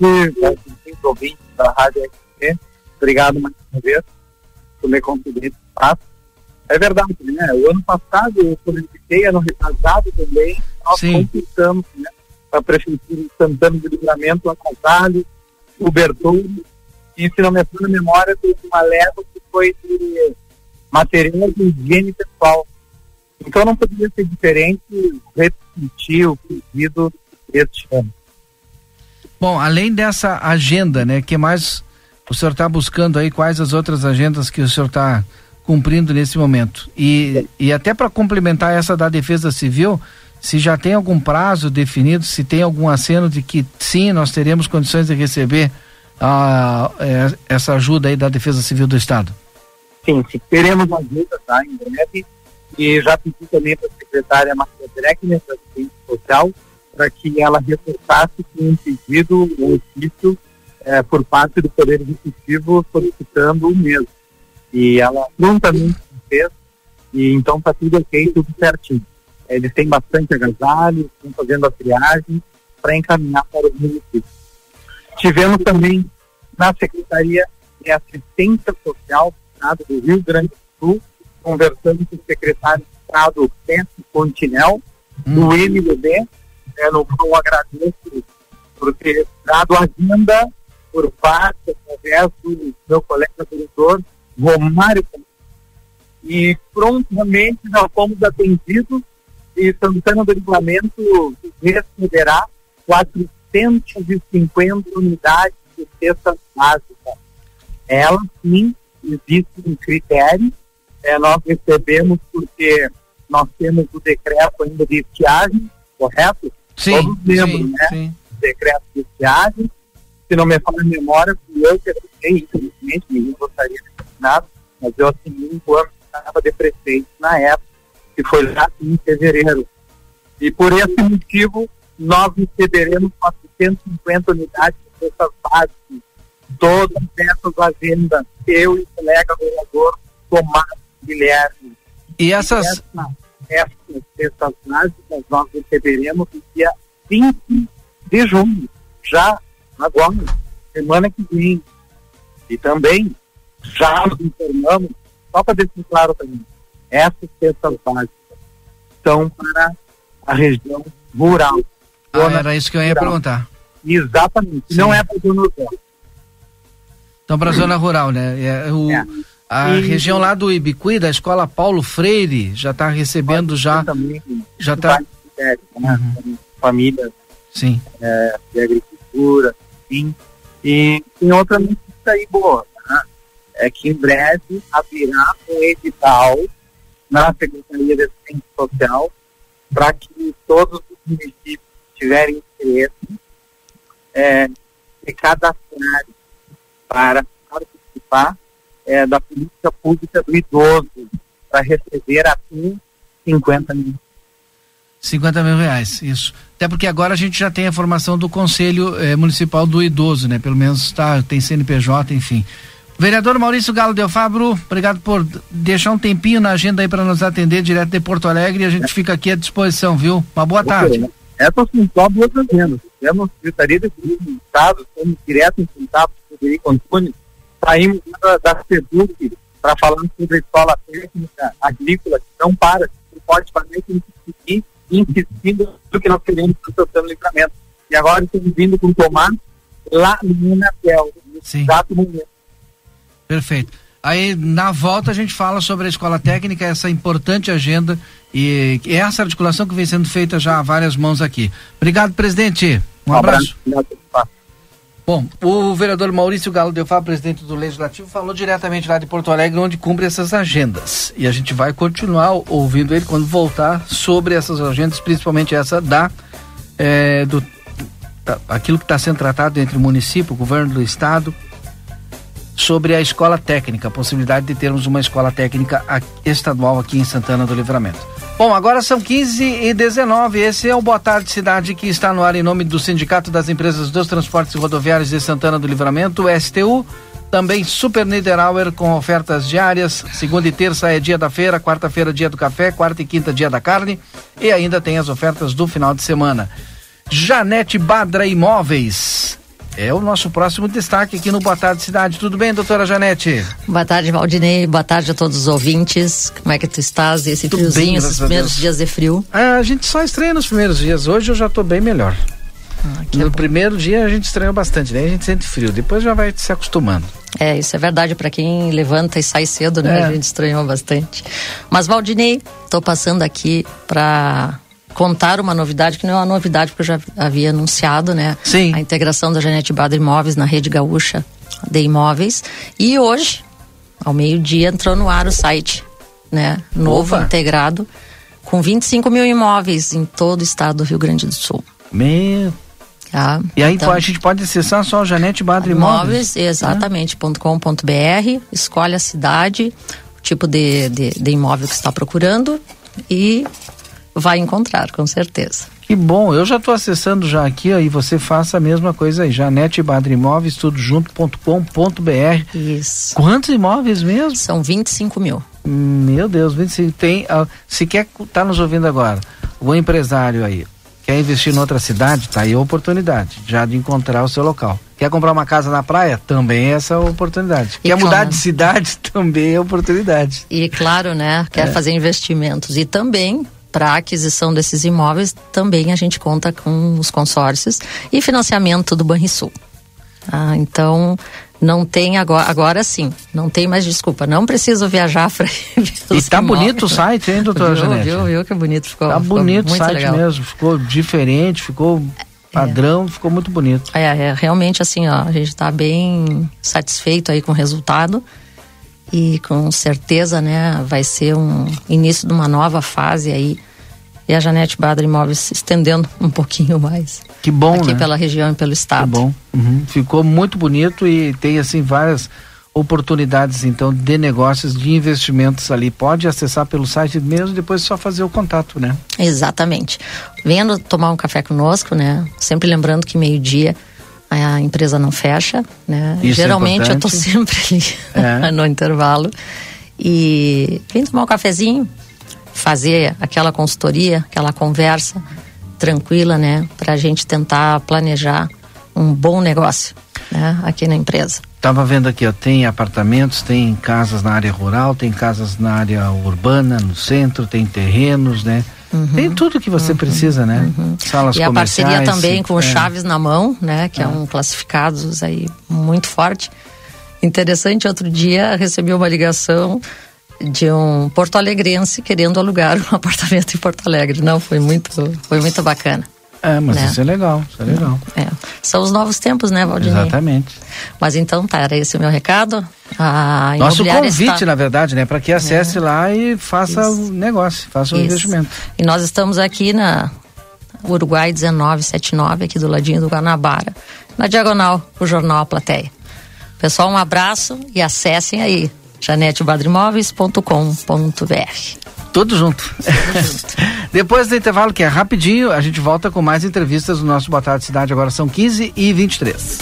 ouvintes da Rádio RT. Obrigado mais uma vez por me conceder esse espaço. É verdade, né? O ano passado eu solicitei, ano retrasado também, nós conquistamos, né? A Prefeitura de Santana do Livramento, a Casalho, o Bertoldo, e se não me falha a memória, teve uma leva que foi de material de higiene pessoal. Então não poderia ser diferente repetir o pedido este ano. Bom, além dessa agenda, né, que mais o senhor está buscando aí, quais as outras agendas que o senhor está cumprindo nesse momento? E, e até para complementar essa da Defesa Civil, se já tem algum prazo definido, se tem algum aceno de que sim, nós teremos condições de receber a, essa ajuda aí da Defesa Civil do Estado? Sim, sim. teremos ajuda, tá, em breve, e já pedi também para a secretária Marcia Dreckner, da assistente social, para que ela reforçasse que um pedido, um ofício, é, por parte do Poder Executivo solicitando o mesmo. E ela prontamente fez, e então está tudo ok, tudo certinho. Eles têm bastante agasalho, estão fazendo a triagem para encaminhar para os municípios. Tivemos também na Secretaria de Assistência Social Estado do Rio Grande do Sul, conversando com o secretário de Estado Pedro Continel, do MDB, né, no qual eu agradeço por ter dado agenda por parte, através do meu colega vereador, Romário e prontamente já fomos atendidos e Santana do Livramento receberá 450 unidades de cestas básicas. Ela sim existe um critério, é, nós recebemos porque nós temos o decreto ainda de estiagem, correto? Sim, Todos lembram, sim, né? sim. Decreto de estiagem, se não me falha a memória, fui eu que assinei, infelizmente, ninguém gostaria de assinar, mas eu assinei um que estava de prefeito na época, que foi lá em fevereiro. E por esse motivo, nós receberemos 450 unidades de cestas básicas, todas essas agendas, eu e o colega vereador Tomás Guilherme. E essas... Essa, essas cestas básicas nós receberemos no dia 20 de junho, já agora, semana que vem. E também já nos informamos, só para deixar claro também, essas cestas básicas são para a região rural. Ah, era isso que eu ia rural. perguntar. Exatamente. Não é para zona urbana. Então, para a zona rural, né? É, o, A E- região lá do Ibicuí, da escola Paulo Freire, já está recebendo já. Já está. É, né? Família Sim. é, de agricultura, sim. E tem outra notícia aí boa, né? é que em breve abrirá um edital na Secretaria de Assistência Social para que todos os municípios tiverem interesse é, se cadastrarem para participar é, da política pública do idoso para receber até 50 mil 50 mil reais, isso. Até porque agora a gente já tem a formação do Conselho eh, Municipal do Idoso, né? Pelo menos tá, tem CNPJ, enfim. Vereador Maurício Galo Del Fabro, obrigado por deixar um tempinho na agenda aí para nos atender direto de Porto Alegre e a gente fica aqui à disposição, viu? Uma boa tarde. Ok, né? Essas são só duas agendas. Temos Secretaria de Turismo do Estado, estamos direto em contato com Federico Antunes, saímos da, da SEDUC para falar sobre a escola técnica agrícola, que não para, não pode fazer que seguir insistindo no que nós queremos para o seu livramento. E agora estamos vindo com o Tomar lá no Unatel, no exato momento. Perfeito. Aí na volta a gente fala sobre a escola técnica, essa importante agenda e essa articulação que vem sendo feita já há várias mãos aqui. Obrigado, presidente. Um abraço. Bom, o vereador Maurício Galo Delfá, presidente do Legislativo, falou diretamente lá de Porto Alegre, onde cumpre essas agendas. E a gente vai continuar ouvindo ele quando voltar sobre essas agendas, principalmente essa da eh, do aquilo que está sendo tratado entre o município, o governo do estado, sobre a escola técnica, a possibilidade de termos uma escola técnica estadual aqui em Santana do Livramento. Bom, agora são 15 e 19. Esse é o Boa Tarde Cidade que está no ar em nome do Sindicato das Empresas dos Transportes Rodoviários de Santana do Livramento, STU. Também Super Niederauer com ofertas diárias. Segunda e terça é dia da feira, quarta-feira dia do café, quarta e quinta dia da carne. E ainda tem as ofertas do final de semana. Janete Badra Imóveis. É o nosso próximo destaque aqui no Boa Tarde Cidade. Tudo bem, doutora Janete? Boa tarde, Valdinei. Boa tarde a todos os ouvintes. Como é que tu estás? Esse Tudo bem, friozinho, graças esses primeiros dias de frio. Ah, a gente só estreia nos primeiros dias. Hoje eu já tô bem melhor. Ah, no primeiro dia a gente estranhou bastante, daí a gente sente frio. Depois já vai se acostumando. É, isso é verdade para quem levanta e sai cedo, né? É. A gente estranhou bastante. Mas, Valdinei, tô passando aqui para contar uma novidade que não é uma novidade porque eu já havia anunciado, né? Sim. A integração da Janete Badra Imóveis na rede gaúcha de imóveis. E hoje, ao meio-dia, entrou no ar o site, né? Novo, Opa. integrado, com 25 mil imóveis em todo o estado do Rio Grande do Sul. Meu. Tá? E aí Então- a gente pode acessar só o Janete Badra Imóveis. Imóveis, exatamente, .com.br, escolhe a cidade, o tipo de, de, de imóvel que está procurando e vai encontrar, com certeza. Que bom, eu já estou acessando já aqui, e você faça a mesma coisa aí, Janete Badra Imóveis, tudo junto.com.br. Isso. Quantos imóveis mesmo? São 25 mil. Meu Deus, 25. Tem, ah, se quer, tá nos ouvindo agora, o empresário aí, quer investir em outra cidade, tá aí a oportunidade, já de encontrar o seu local. Quer comprar uma casa na praia? Também é essa oportunidade. E quer mudar de cidade? Também é oportunidade. E claro, né, quer É. fazer investimentos e também para aquisição desses imóveis, também a gente conta com os consórcios e financiamento do Banrisul. Ah, então, não tem agora, agora sim, não tem mais desculpa, não preciso viajar para E tá bonito o site, hein, doutora viu, Janete? Viu, viu que bonito ficou. Tá ficou bonito o site legal. mesmo, ficou diferente, ficou padrão, ficou muito bonito. É, é, realmente assim, ó, a gente está bem satisfeito aí com o resultado e com certeza, né, vai ser um início de uma nova fase aí e a Janete Badra Imóveis estendendo um pouquinho mais Que bom, aqui né? pela região e pelo estado. Que bom. Uhum. Ficou muito bonito e tem assim várias oportunidades então de negócios, de investimentos ali. Pode acessar pelo site mesmo, depois só fazer o contato, né? Exatamente. Vendo tomar um café conosco, né? Sempre lembrando que meio-dia a empresa não fecha, né? Isso é Geralmente eu tô importante. sempre ali É. no intervalo. E vem tomar um cafezinho, fazer aquela consultoria, aquela conversa tranquila, né? Pra gente tentar planejar um bom negócio, né? Aqui na empresa. Tava vendo aqui, ó, tem apartamentos, tem casas na área rural, tem casas na área urbana, no centro, tem terrenos, né? Tem tudo que você precisa, né? Salas e a parceria comerciais, também com o é. Chaves na mão, né? Que é, É. um classificados aí muito forte. Interessante, outro dia recebi uma ligação de um porto-alegrense querendo alugar um apartamento em Porto Alegre. Não, foi muito, foi muito bacana. É, mas né? isso é legal, isso é legal. É. São os novos tempos, né, Valdinei? Exatamente. Mas então tá, era esse o meu recado. A Nosso convite, está... na verdade, né? Para que acesse lá e faça o negócio, faça o Isso. investimento. E nós estamos aqui na Uruguai 1979, aqui do ladinho do Guanabara, na diagonal, o jornal A Plateia. Pessoal, um abraço e acessem aí janetebadrimóveis.com.br. Tudo junto. Depois do intervalo, que é rapidinho, a gente volta com mais entrevistas do nosso Boa Tarde Cidade. Agora são 15 e 23.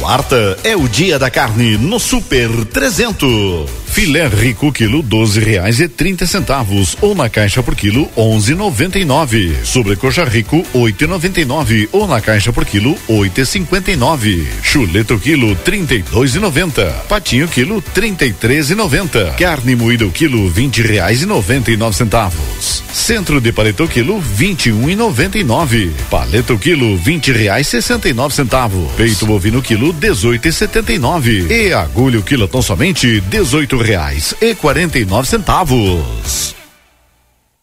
Quarta é o dia da carne no Super 300. Filé rico quilo doze reais e trinta centavos ou na caixa por quilo onze noventa e nove. Sobrecoxa rico oito e noventa e nove ou na caixa por quilo oito e cinquenta e nove. Chuleta o quilo trinta e dois e noventa. Patinho quilo trinta e três e noventa. Carne moída o quilo vinte reais e noventa e nove centavos. Centro de paleta o quilo vinte e um e noventa e nove. Paleta o quilo vinte reais sessenta e nove centavos. Peito bovino quilo dezoito e setenta e nove. E agulha o quilotão somente dezoito reais e quarenta e nove centavos.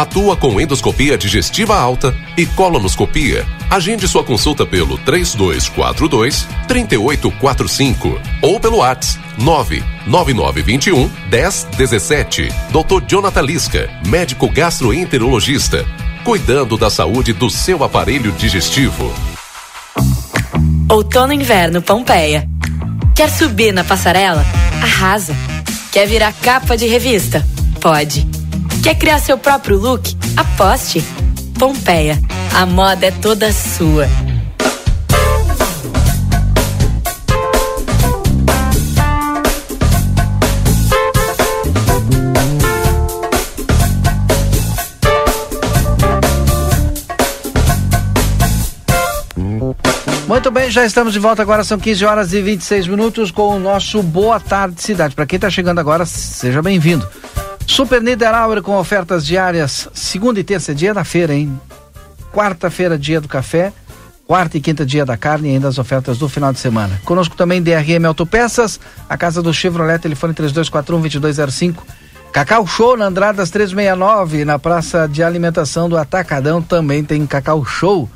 Atua com endoscopia digestiva alta e colonoscopia. Agende sua consulta pelo 3242 3845 ou pelo WhatsApp 99921 1017. Dr. Jonathan Lisca, médico gastroenterologista, cuidando da saúde do seu aparelho digestivo. Outono inverno Pompeia. Quer subir na passarela? Arrasa. Quer virar capa de revista? Pode. Quer criar seu próprio look? Aposte. Pompeia. A moda é toda sua. Muito bem, já estamos de volta agora, são 15 horas e 26 minutos com o nosso Boa Tarde Cidade. Para quem está chegando agora, seja bem-vindo. Super Niederauer com ofertas diárias, segunda e terça, dia da feira, hein? Quarta-feira, dia do café, quarta e quinta, dia da carne e ainda as ofertas do final de semana. Conosco também DRM Autopeças, a casa do Chevrolet, telefone 3241-2205. Cacau Show na Andradas 369, na praça de alimentação do Atacadão também tem Cacau Show.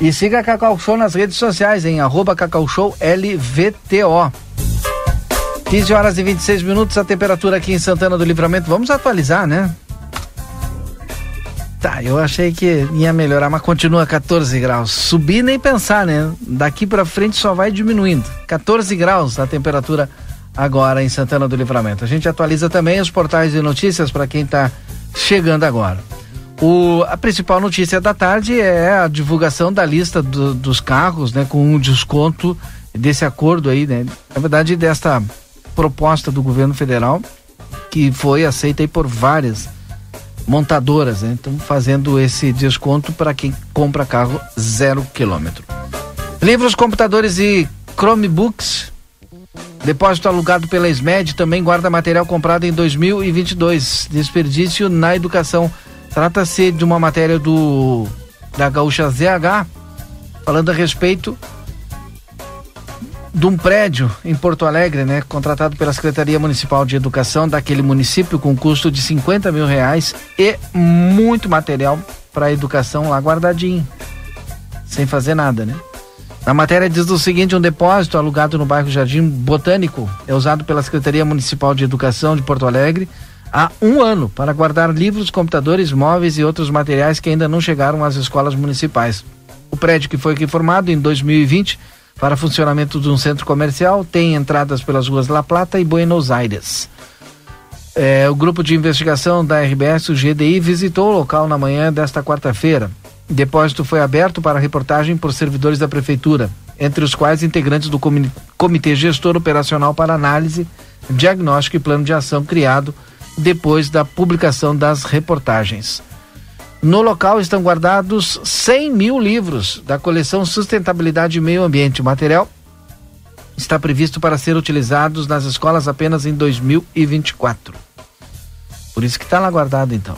E siga Cacau Show nas redes sociais, em arroba Cacau Show LVTO. 15 horas e 26 minutos, a temperatura aqui em Santana do Livramento. Vamos atualizar, né? Tá, eu achei que ia melhorar, mas continua 14 graus. Subir nem pensar, né? Daqui pra frente só vai diminuindo. 14 graus a temperatura agora em Santana do Livramento. A gente atualiza também os portais de notícias para quem tá chegando agora. O, a principal notícia da tarde é a divulgação da lista do, dos carros, né, com um desconto desse acordo aí, né, na verdade desta proposta do governo federal que foi aceita por várias montadoras, né, então fazendo esse desconto para quem compra carro zero quilômetro. Livros, computadores e Chromebooks Depósito alugado pela SMED também guarda material comprado em 2022. Desperdício na educação. Trata-se de uma matéria do da Gaúcha ZH, falando a respeito de um prédio em Porto Alegre, né, contratado pela Secretaria Municipal de Educação daquele município com custo de 50 mil reais e muito material para educação lá guardadinho, sem fazer nada, né? Na matéria diz o seguinte: um depósito alugado no bairro Jardim Botânico é usado pela Secretaria Municipal de Educação de Porto Alegre há um ano para guardar livros, computadores, móveis e outros materiais que ainda não chegaram às escolas municipais. O prédio que foi reformado em 2020 para funcionamento de um centro comercial tem entradas pelas ruas La Plata e Buenos Aires. É, o grupo de investigação da RBS, o GDI, visitou o local na manhã desta quarta-feira. Depósito foi aberto para reportagem por servidores da prefeitura, entre os quais integrantes do Comitê Gestor Operacional para Análise, Diagnóstico e Plano de Ação criado depois da publicação das reportagens. No local estão guardados 100 mil livros da coleção Sustentabilidade e Meio Ambiente. O material está previsto para ser utilizados nas escolas apenas em 2024. Por isso que está lá guardado então.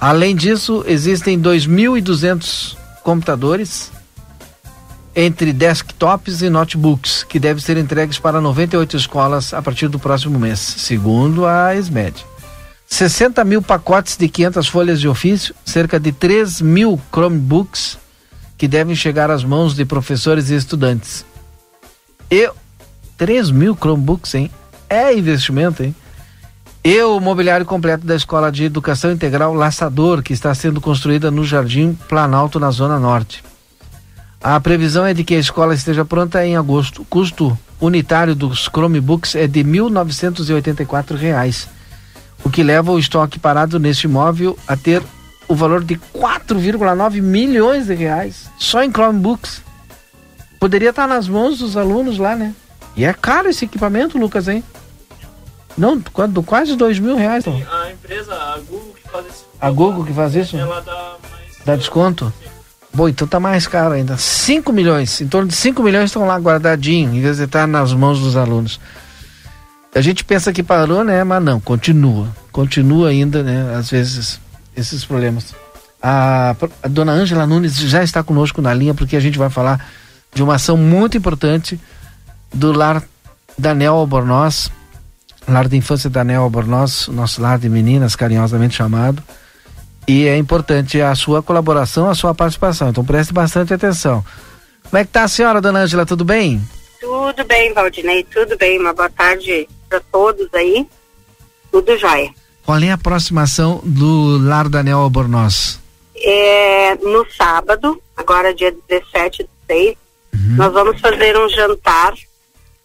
Além disso, existem 2.200 computadores entre desktops e notebooks que devem ser entregues para 98 escolas a partir do próximo mês, segundo a SMED. 60 mil pacotes de 500 folhas de ofício, cerca de 3 mil Chromebooks que devem chegar às mãos de professores e estudantes. E 3 mil Chromebooks, hein? É investimento, hein? E o mobiliário completo da Escola de Educação Integral Laçador, que está sendo construída no Jardim Planalto, na Zona Norte. A previsão é de que a escola esteja pronta em agosto. O custo unitário dos Chromebooks é de R$ 1.984, o que leva o estoque parado neste imóvel a ter o valor de 4,9 milhões de reais só em Chromebooks. Poderia estar nas mãos dos alunos lá, né? E é caro esse equipamento, Lucas, hein? Não, quase dois mil reais. Sim, a empresa, a Google que faz isso. A Google que faz isso? Ela dá mais. Dá desconto? Sim. Bom, então tá mais caro ainda. 5 milhões, em torno de 5 milhões estão lá guardadinhos, em vez de estar nas mãos dos alunos. A gente pensa que parou, né? Mas não, continua. Continua ainda, né? Às vezes, esses problemas. A, a dona Ângela Nunes já está conosco na linha, porque a gente vai falar de uma ação muito importante do lar da Nel Albornoz, lar de infância da Nel Albornoz, nosso lar de meninas, carinhosamente chamado e é importante a sua colaboração, a sua participação. Então preste bastante atenção. Como é que tá a senhora, dona Ângela? Tudo bem? Tudo bem, Valdinei, tudo bem. Uma boa tarde para todos aí. Tudo jóia. Qual é a aproximação do Lar Daniel Albornoz? É, no sábado, agora dia 17 de 6, uhum. nós vamos fazer um jantar.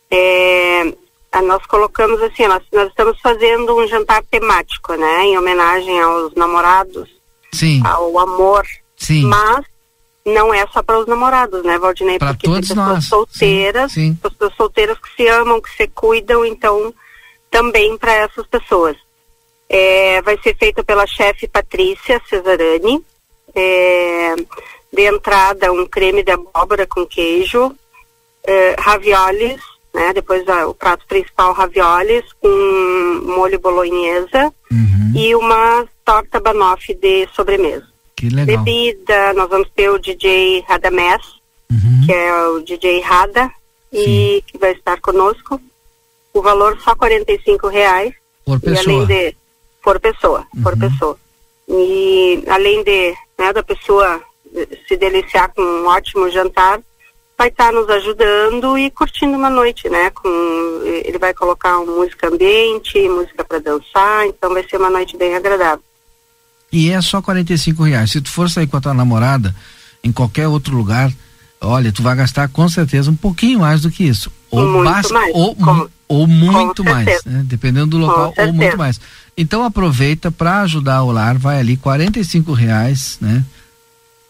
É, nós colocamos assim, nós, nós estamos fazendo um jantar temático, né? Em homenagem aos namorados Sim. ao amor. Sim. Mas não é só para os namorados, né, Valdinei? Porque todos pessoas nós. solteiras, Sim, sim. pessoas solteiras que se amam, que se cuidam, então também para essas pessoas. É, vai ser feita pela chefe Patrícia Cesarani. É, de entrada, um creme de abóbora com queijo, é, raviolis, né? Depois a, o prato principal, raviolis com molho bolonhesa Uhum. e uma torta banoffee de sobremesa. Que legal. Bebida, nós vamos ter o DJ Radamés, Uhum. que é o DJ Rada, e que vai estar conosco. O valor só R$ reais. Por E pessoa. além de por pessoa, por pessoa. E além de né, da pessoa eh, se deliciar com um ótimo jantar, vai estar nos ajudando e curtindo uma noite, né? Com eh, ele vai colocar uma música ambiente, música para dançar, então vai ser uma noite bem agradável. E é só 45 reais. Se tu for sair com a tua namorada em qualquer outro lugar, olha, tu vai gastar com certeza um pouquinho mais do que isso. Ou, Muito basta- mais, ou, com- ou muito mais, né? dependendo do local, ou muito mais. Então aproveita para ajudar o lar, vai ali 45 reais, né?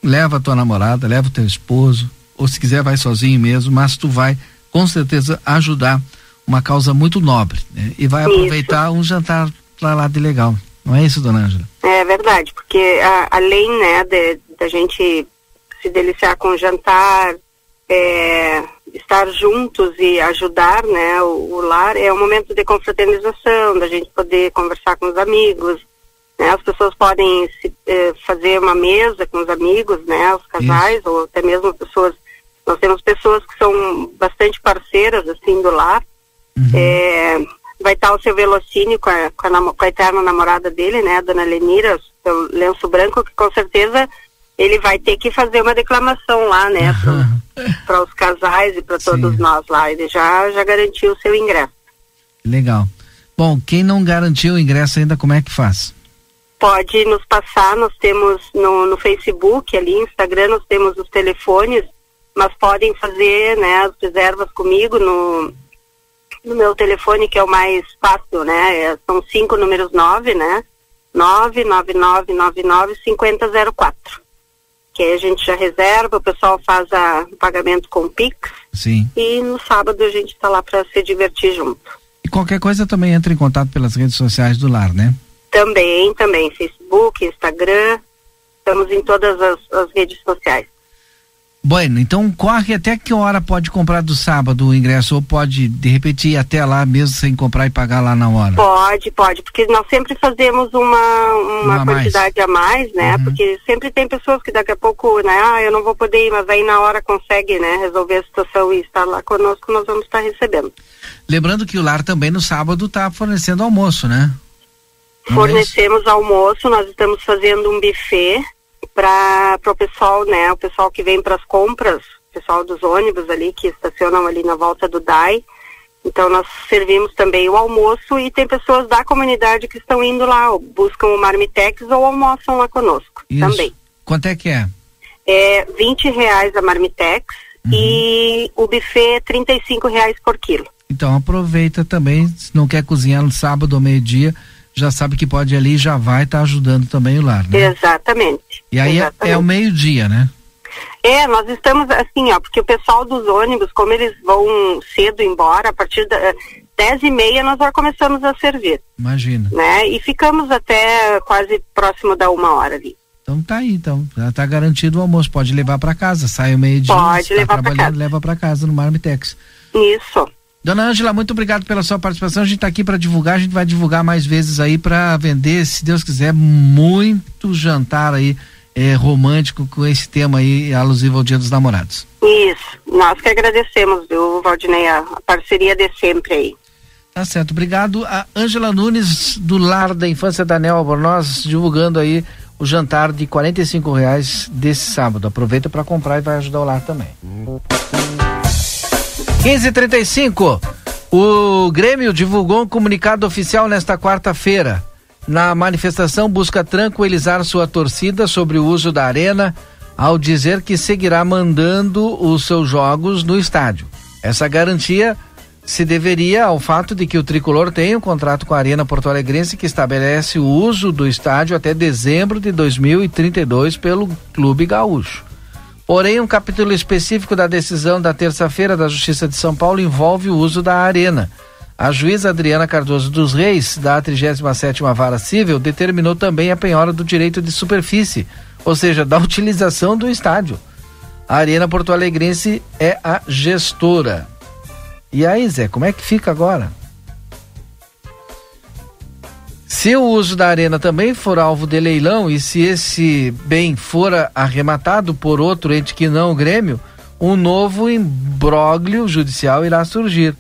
Leva a tua namorada, leva o teu esposo, ou se quiser vai sozinho mesmo, mas tu vai com certeza ajudar uma causa muito nobre, né? E vai Isso. aproveitar um jantar pra lá de legal. Não é isso, dona Ângela? É verdade, porque a- além né, de, da gente se deliciar com o jantar, é, estar juntos e ajudar, né, o, o, lar é um momento de confraternização, da gente poder conversar com os amigos, né, as pessoas podem se, eh, fazer uma mesa com os amigos, né, os casais Isso. ou até mesmo pessoas, nós temos pessoas que são bastante parceiras assim do lar, uhum. é, vai estar o seu Velocínio com a, com, a, com a eterna namorada dele, né, a dona Lenira, o lenço branco, que com certeza ele vai ter que fazer uma declamação lá, né, para os casais e para todos nós lá. Ele já, já garantiu o seu ingresso. Legal. Bom, quem não garantiu o ingresso ainda, como é que faz? Pode nos passar, nós temos no, no Facebook, ali, Instagram, nós temos os telefones, mas podem fazer, né, as reservas comigo no, no meu telefone, que é o mais fácil, né, é, são cinco números nove, né, nove nove nove nove nove cinquenta zero quatro que aí a gente já reserva, o pessoal faz a, o pagamento com Pix. Sim. E no sábado a gente está lá para se divertir junto. E qualquer coisa também entra em contato pelas redes sociais do lar, né? Também, também. Facebook, Instagram, estamos em todas as, as redes sociais. Bueno, então corre até que hora pode comprar do sábado o ingresso ou pode de repente ir até lá mesmo sem comprar e pagar lá na hora? Pode, pode, porque nós sempre fazemos uma, uma, uma quantidade mais. a mais, né? Uhum. Porque sempre tem pessoas que daqui a pouco, né, ah, eu não vou poder ir, mas aí na hora consegue, né, resolver a situação e estar lá conosco, nós vamos estar recebendo. Lembrando que o lar também no sábado está fornecendo almoço, né? Não é Fornecemos é almoço, nós estamos fazendo um buffet para o pessoal, né, o pessoal que vem para as compras, o pessoal dos ônibus ali que estacionam ali na volta do DAI. Então nós servimos também o almoço e tem pessoas da comunidade que estão indo lá, buscam o Marmitex ou almoçam lá conosco Isso. também. Quanto é que é? É 20 reais a Marmitex uhum. e o buffet é 35 reais por quilo. Então aproveita também, se não quer cozinhar no sábado ou meio-dia, já sabe que pode ir ali e já vai estar tá ajudando também o lar, né? Exatamente. E aí Exatamente. É, é o meio-dia, né? É, nós estamos assim, ó, porque o pessoal dos ônibus, como eles vão cedo embora, a partir da dez e meia nós já começamos a servir. Imagina. Né? E ficamos até quase próximo da uma hora ali. Então tá aí, então. Já tá garantido o almoço. Pode levar para casa. Sai o meio-dia. Pode tá levar para casa. Leva para casa no Marmitex. Isso. Dona Ângela, muito obrigado pela sua participação. A gente está aqui para divulgar, a gente vai divulgar mais vezes aí para vender, se Deus quiser, muito jantar aí é, romântico com esse tema aí alusivo ao Dia dos Namorados. Isso, nós que agradecemos, viu, Valdinei, a, parceria de sempre aí. Tá certo, obrigado. A Ângela Nunes, do Lar da Infância da Nel Albornoz, divulgando aí o jantar de R$ reais desse sábado. Aproveita para comprar e vai ajudar o lar também. 15:35. O Grêmio divulgou um comunicado oficial nesta quarta-feira. Na manifestação busca tranquilizar sua torcida sobre o uso da arena, ao dizer que seguirá mandando os seus jogos no estádio. Essa garantia se deveria ao fato de que o tricolor tem um contrato com a Arena Porto Alegrense que estabelece o uso do estádio até dezembro de 2032 pelo Clube Gaúcho. Porém, um capítulo específico da decisão da terça-feira da Justiça de São Paulo envolve o uso da arena. A juíza Adriana Cardoso dos Reis, da 37ª Vara Civil, determinou também a penhora do direito de superfície, ou seja, da utilização do estádio. A Arena Porto Alegrense é a gestora. E aí, Zé, como é que fica agora? Se o uso da arena também for alvo de leilão e se esse bem for arrematado por outro ente que não o Grêmio, um novo imbróglio judicial irá surgir.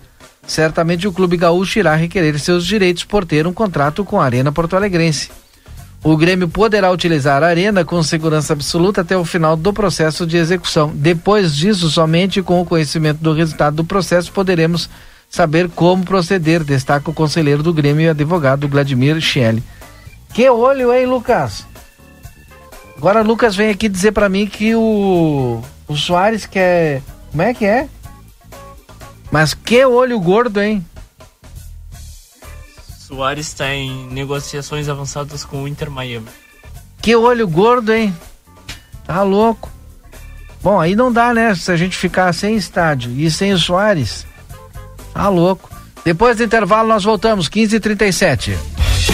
Certamente o Clube Gaúcho irá requerer seus direitos por ter um contrato com a Arena Porto Alegrense. O Grêmio poderá utilizar a arena com segurança absoluta até o final do processo de execução. Depois disso, somente com o conhecimento do resultado do processo poderemos saber como proceder, destaca o conselheiro do Grêmio e advogado Vladimir Schiele. Que olho, hein, Lucas? Agora Lucas vem aqui dizer para mim que o, o Soares quer. Como é que é? Mas que olho gordo, hein? Soares está em negociações avançadas com o Inter Miami. Que olho gordo, hein? Tá louco. Bom, aí não dá, né? Se a gente ficar sem estádio e sem o Soares. Tá louco. Depois do intervalo nós voltamos, 15h37.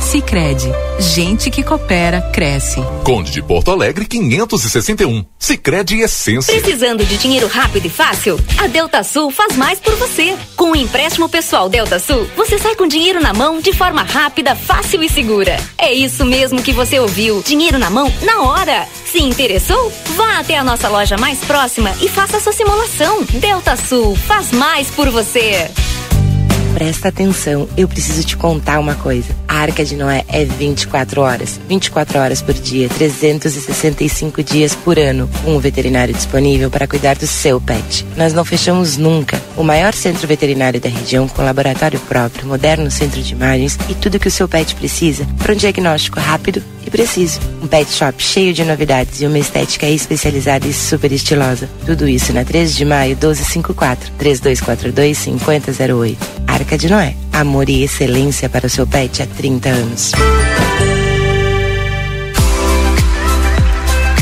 Sicredi, gente que coopera cresce. Conde de Porto Alegre 561. Sicredi Essência. Precisando de dinheiro rápido e fácil? A Delta Sul faz mais por você. Com o empréstimo pessoal Delta Sul, você sai com dinheiro na mão de forma rápida, fácil e segura. É isso mesmo que você ouviu. Dinheiro na mão na hora. Se interessou? Vá até a nossa loja mais próxima e faça sua simulação. Delta Sul faz mais por você. Presta atenção, eu preciso te contar uma coisa. A Arca de Noé é 24 horas. 24 horas por dia, 365 dias por ano, com um veterinário disponível para cuidar do seu pet. Nós não fechamos nunca. O maior centro veterinário da região, com laboratório próprio, moderno centro de imagens e tudo que o seu pet precisa para um diagnóstico rápido e preciso. Um pet shop cheio de novidades e uma estética especializada e super estilosa. Tudo isso na 13 de maio 1254 3242 5008. Arca de Noé. Amor e excelência para o seu pet há 30 anos.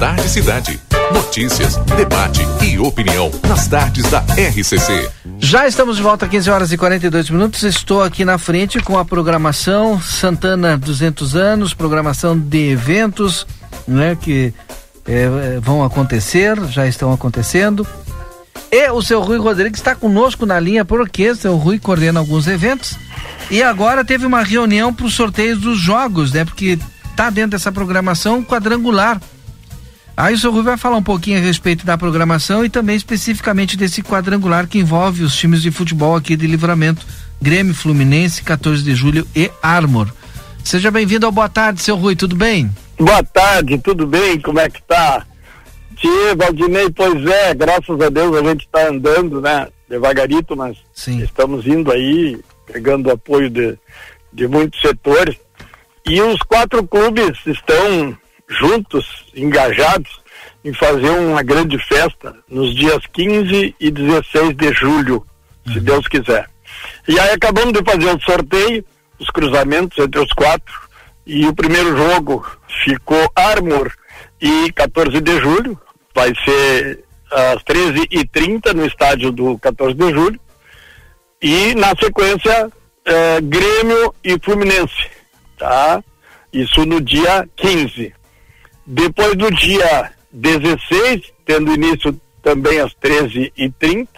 Tarde Cidade. Notícias, debate e opinião nas tardes da RCC. Já estamos de volta, 15 horas e 42 minutos. Estou aqui na frente com a programação Santana 200 anos, programação de eventos, né, que é, vão acontecer, já estão acontecendo. E o seu Rui Rodrigues está conosco na linha porque o seu Rui coordena alguns eventos e agora teve uma reunião para os sorteios dos jogos, né? Porque tá dentro dessa programação quadrangular. Aí o seu Rui vai falar um pouquinho a respeito da programação e também especificamente desse quadrangular que envolve os times de futebol aqui de livramento. Grêmio, Fluminense, 14 de julho e Armor. Seja bem-vindo ao Boa Tarde, seu Rui, tudo bem? Boa tarde, tudo bem? Como é que tá? Tia, Valdinei, pois é, graças a Deus a gente está andando, né? Devagarito, mas Sim. estamos indo aí, pegando apoio de, de muitos setores. E os quatro clubes estão juntos, engajados, em fazer uma grande festa nos dias 15 e 16 de julho, se Deus quiser. E aí acabamos de fazer o sorteio, os cruzamentos entre os quatro, e o primeiro jogo ficou Armor e 14 de julho, vai ser às 13h30 no estádio do 14 de julho, e na sequência eh, Grêmio e Fluminense, tá? Isso no dia 15. Depois do dia 16, tendo início também às 13h30,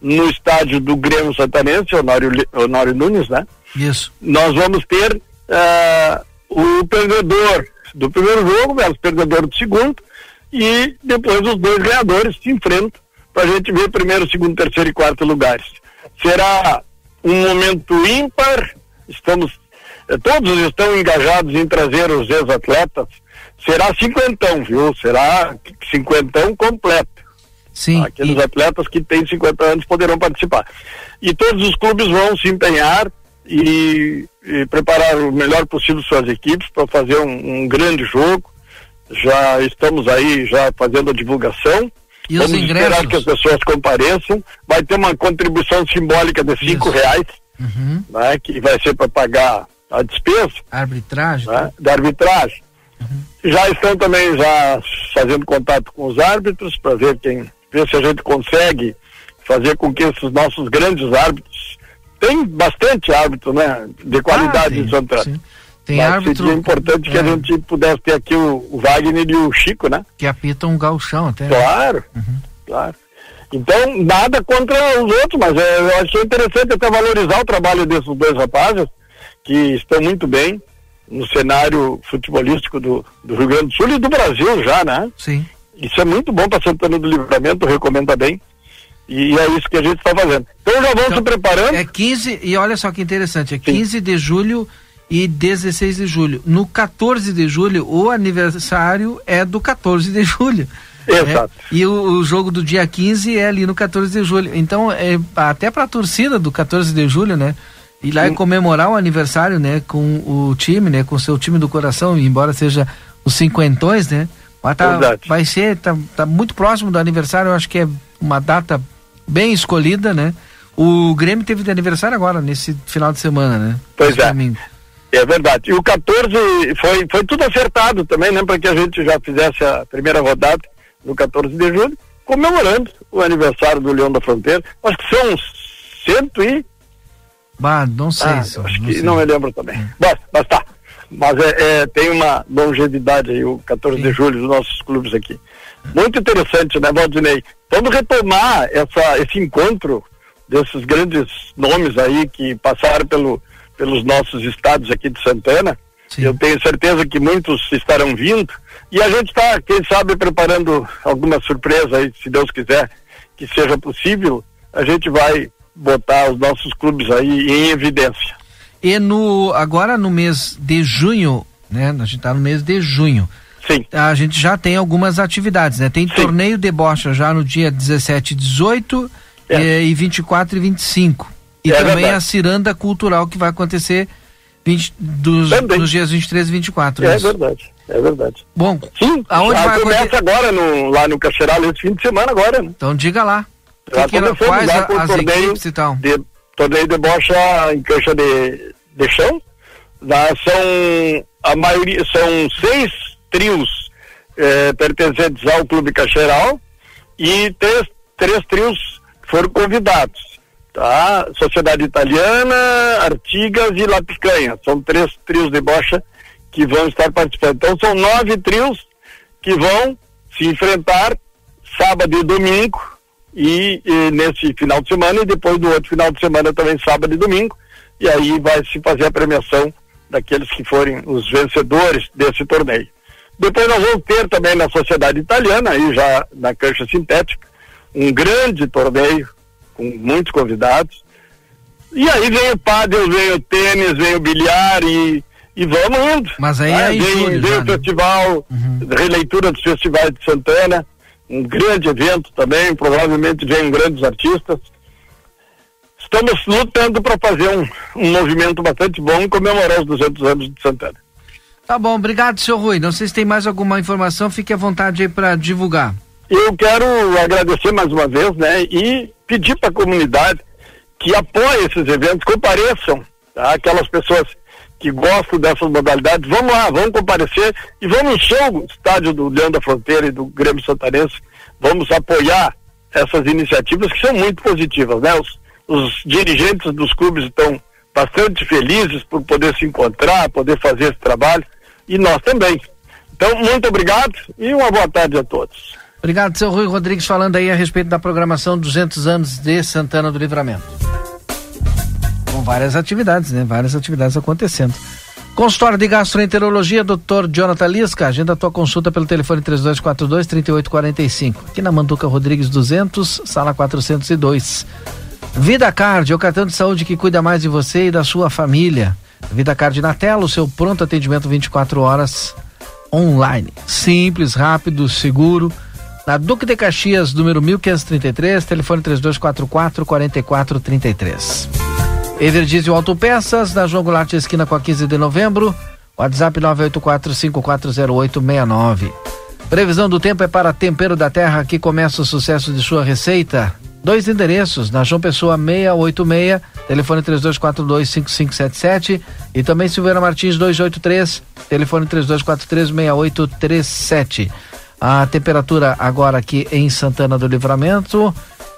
no estádio do Grêmio Santanense, Honório, Honório Nunes, né? Isso. Nós vamos ter ah, o perdedor do primeiro jogo, versus o perdedor do segundo, e depois os dois ganhadores se enfrentam para a gente ver primeiro, segundo, terceiro e quarto lugares. Será um momento ímpar, estamos, todos estão engajados em trazer os ex-atletas, será cinquentão, viu? Será cinquentão completo. Sim. Aqueles atletas que têm 50 anos poderão participar. E todos os clubes vão se empenhar e, e preparar o melhor possível suas equipes para fazer um, um grande jogo. Já estamos aí já fazendo a divulgação. E os Vamos esperar que as pessoas compareçam. Vai ter uma contribuição simbólica de cinco reais, Uhum. né, que vai ser para pagar a despesa Arbitragem. né, da arbitragem. Já estão também já fazendo contato com os árbitros para ver quem ver se a gente consegue fazer com que esses nossos grandes árbitros tem bastante árbitro, né, de qualidade em Santana. Tem Mas árbitro seria importante que a é, gente pudesse ter aqui o, o Wagner e o Chico, né? que apitam um galchão até. Claro, claro. Então, nada contra os outros, mas é, eu achei interessante até valorizar o trabalho desses dois rapazes, que estão muito bem no cenário futebolístico do, do Rio Grande do Sul e do Brasil já, né? Sim. Isso é muito bom para Santana do Livramento, recomenda bem. E é isso que a gente está fazendo. Então já vão se preparando. É 15, e olha só que interessante, é 15 de julho e 16 de julho. No 14 de julho, o aniversário é do 14 de julho. Exato. né? E o, o jogo do dia 15 é ali no 14 de julho. Então, é até para a torcida do 14 de julho, né? Ir lá e comemorar o aniversário, né? Com o time, né? Com o seu time do coração, embora seja os cinquentões, né? Mas tá, vai ser, tá, tá muito próximo do aniversário, eu acho que é uma data bem escolhida, né? O Grêmio teve de aniversário agora, nesse final de semana, né? Pois é. Domingo. É verdade. E o 14 foi, foi tudo acertado também, né? Para que a gente já fizesse a primeira rodada no 14 de julho, comemorando o aniversário do Leão da Fronteira. Acho que são cento e. Bah, não sei. Ah, acho não que sei. não me lembro também. Mas, mas tá. Mas é, é, tem uma longevidade aí, o 14 de julho, dos nossos clubes aqui. Muito interessante, né, Valdinei? Vamos retomar essa, esse encontro desses grandes nomes aí que passaram pelo, pelos nossos estados aqui de Santana. Eu tenho certeza que muitos estarão vindo. E a gente está, quem sabe, preparando alguma surpresa aí, se Deus quiser, que seja possível. A gente vai botar os nossos clubes aí em evidência. E no, agora no mês de junho, né? A gente tá no mês de junho. Sim. A gente já tem algumas atividades, né? Tem torneio de bocha já no dia 17 e 18 eh, e 24 e 25. E É também verdade. a ciranda cultural que vai acontecer 20, dos, nos dias 23 e 24. É isso. verdade, é verdade. Bom, Sim, aonde vai começa acontecer? agora no, lá no Cacheral esse fim de semana agora, né? Então diga lá. Já Que que quais lá a- o as torneio equipes e tal? De, torneio de bocha em cancha de, de chão. Lá são a maioria, são seis trios eh, pertencentes ao Clube Cacheral e três, três trios foram convidados. Tá? Sociedade Italiana, Artigas e La Picanha. São três trios de bocha que vão estar participando. Então são nove trios que vão se enfrentar sábado e domingo e, e, nesse final de semana e depois do outro final de semana também sábado e domingo e aí vai se fazer a premiação daqueles que forem os vencedores desse torneio. Depois nós vamos ter também na Sociedade Italiana, aí já na cancha sintética, um grande torneio com muitos convidados. E aí vem o pádel, vem o tênis, vem o bilhar e, e vamos indo. Mas aí Ah, é em vem, julho vem já, o né? festival, releitura dos festivais de Santana, um grande evento também, provavelmente vem grandes artistas. Estamos lutando para fazer um, um movimento bastante bom e comemorar os 200 anos de Santana. Tá bom, obrigado, seu Rui. Não sei se tem mais alguma informação, fique à vontade aí para divulgar. Eu quero agradecer mais uma vez, né, e pedir para a comunidade que apoie esses eventos, compareçam, tá? Aquelas pessoas que gostam dessas modalidades, vamos lá, vamos comparecer e vamos encher o estádio do Leão da Fronteira e do Grêmio Santanense, vamos apoiar essas iniciativas que são muito positivas, né? Os, os dirigentes dos clubes estão bastante felizes por poder se encontrar, poder fazer esse trabalho e nós também. Então, muito obrigado e uma boa tarde a todos. Obrigado, seu Rui Rodrigues, falando aí a respeito da programação 200 anos de Santana do Livramento. Várias atividades, né? Várias atividades acontecendo. Consultório de Gastroenterologia, Dr. Jonathan Lisca. Agenda a tua consulta pelo telefone 3242-3845. Aqui na Manduca Rodrigues 200, sala 402. Vida Card, é o cartão de saúde que cuida mais de você e da sua família. Vida Card na tela, o seu pronto atendimento 24 horas online. Simples, rápido, seguro. Na Duque de Caxias, número 1533, telefone 3244 4433. Everdiesel Autopeças, na João Goulart, esquina com a 15 de novembro. WhatsApp 984540869. Previsão do tempo é para Tempero da Terra, que começa o sucesso de sua receita. Dois endereços, na João Pessoa 686, telefone 32425577 e também Silveira Martins 283, telefone 32436837. A temperatura agora aqui em Santana do Livramento,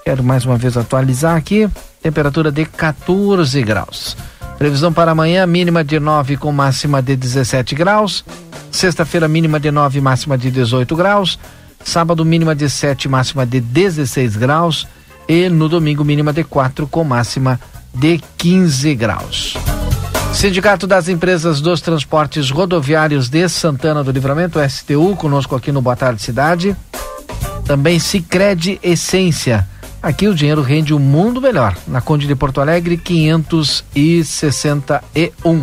quero mais uma vez atualizar aqui, temperatura de 14 graus. Previsão para amanhã, mínima de 9 com máxima de 17 graus. Sexta-feira, mínima de 9, máxima de 18 graus. Sábado, mínima de 7, máxima de 16 graus. E no domingo, mínima de 4 com máxima de 15 graus. Sindicato das Empresas dos Transportes Rodoviários de Santana do Livramento, STU, conosco aqui no Boa Tarde Cidade. Também Sicredi Essência. Aqui o dinheiro rende um mundo melhor. Na Conde de Porto Alegre, 561.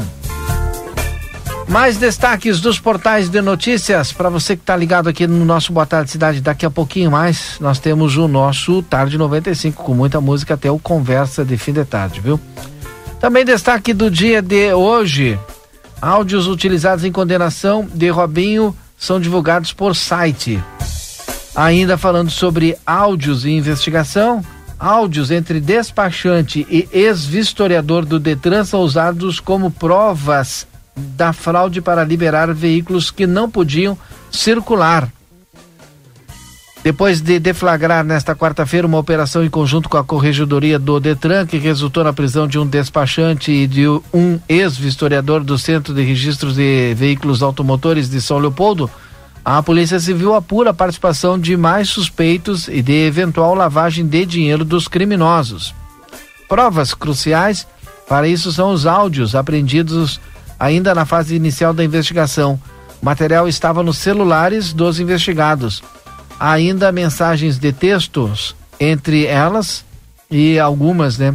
Mais destaques dos portais de notícias para você que está ligado aqui no nosso Boa Tarde Cidade. Daqui a pouquinho mais nós temos o nosso Tarde 95 com muita música até o Conversa de Fim de Tarde, viu? Também destaque do dia de hoje: áudios utilizados em condenação de Robinho são divulgados por site. Ainda falando sobre áudios e investigação, áudios entre despachante e ex-vistoriador do Detran são usados como provas da fraude para liberar veículos que não podiam circular. Depois de deflagrar nesta quarta-feira uma operação em conjunto com a Corregedoria do Detran, que resultou na prisão de um despachante e de um ex-vistoriador do Centro de Registros de Veículos Automotores de São Leopoldo, a Polícia Civil apura a participação de mais suspeitos e de eventual lavagem de dinheiro dos criminosos. Provas cruciais para isso são os áudios apreendidos ainda na fase inicial da investigação. O material estava nos celulares dos investigados. Há ainda mensagens de textos entre elas e algumas, né?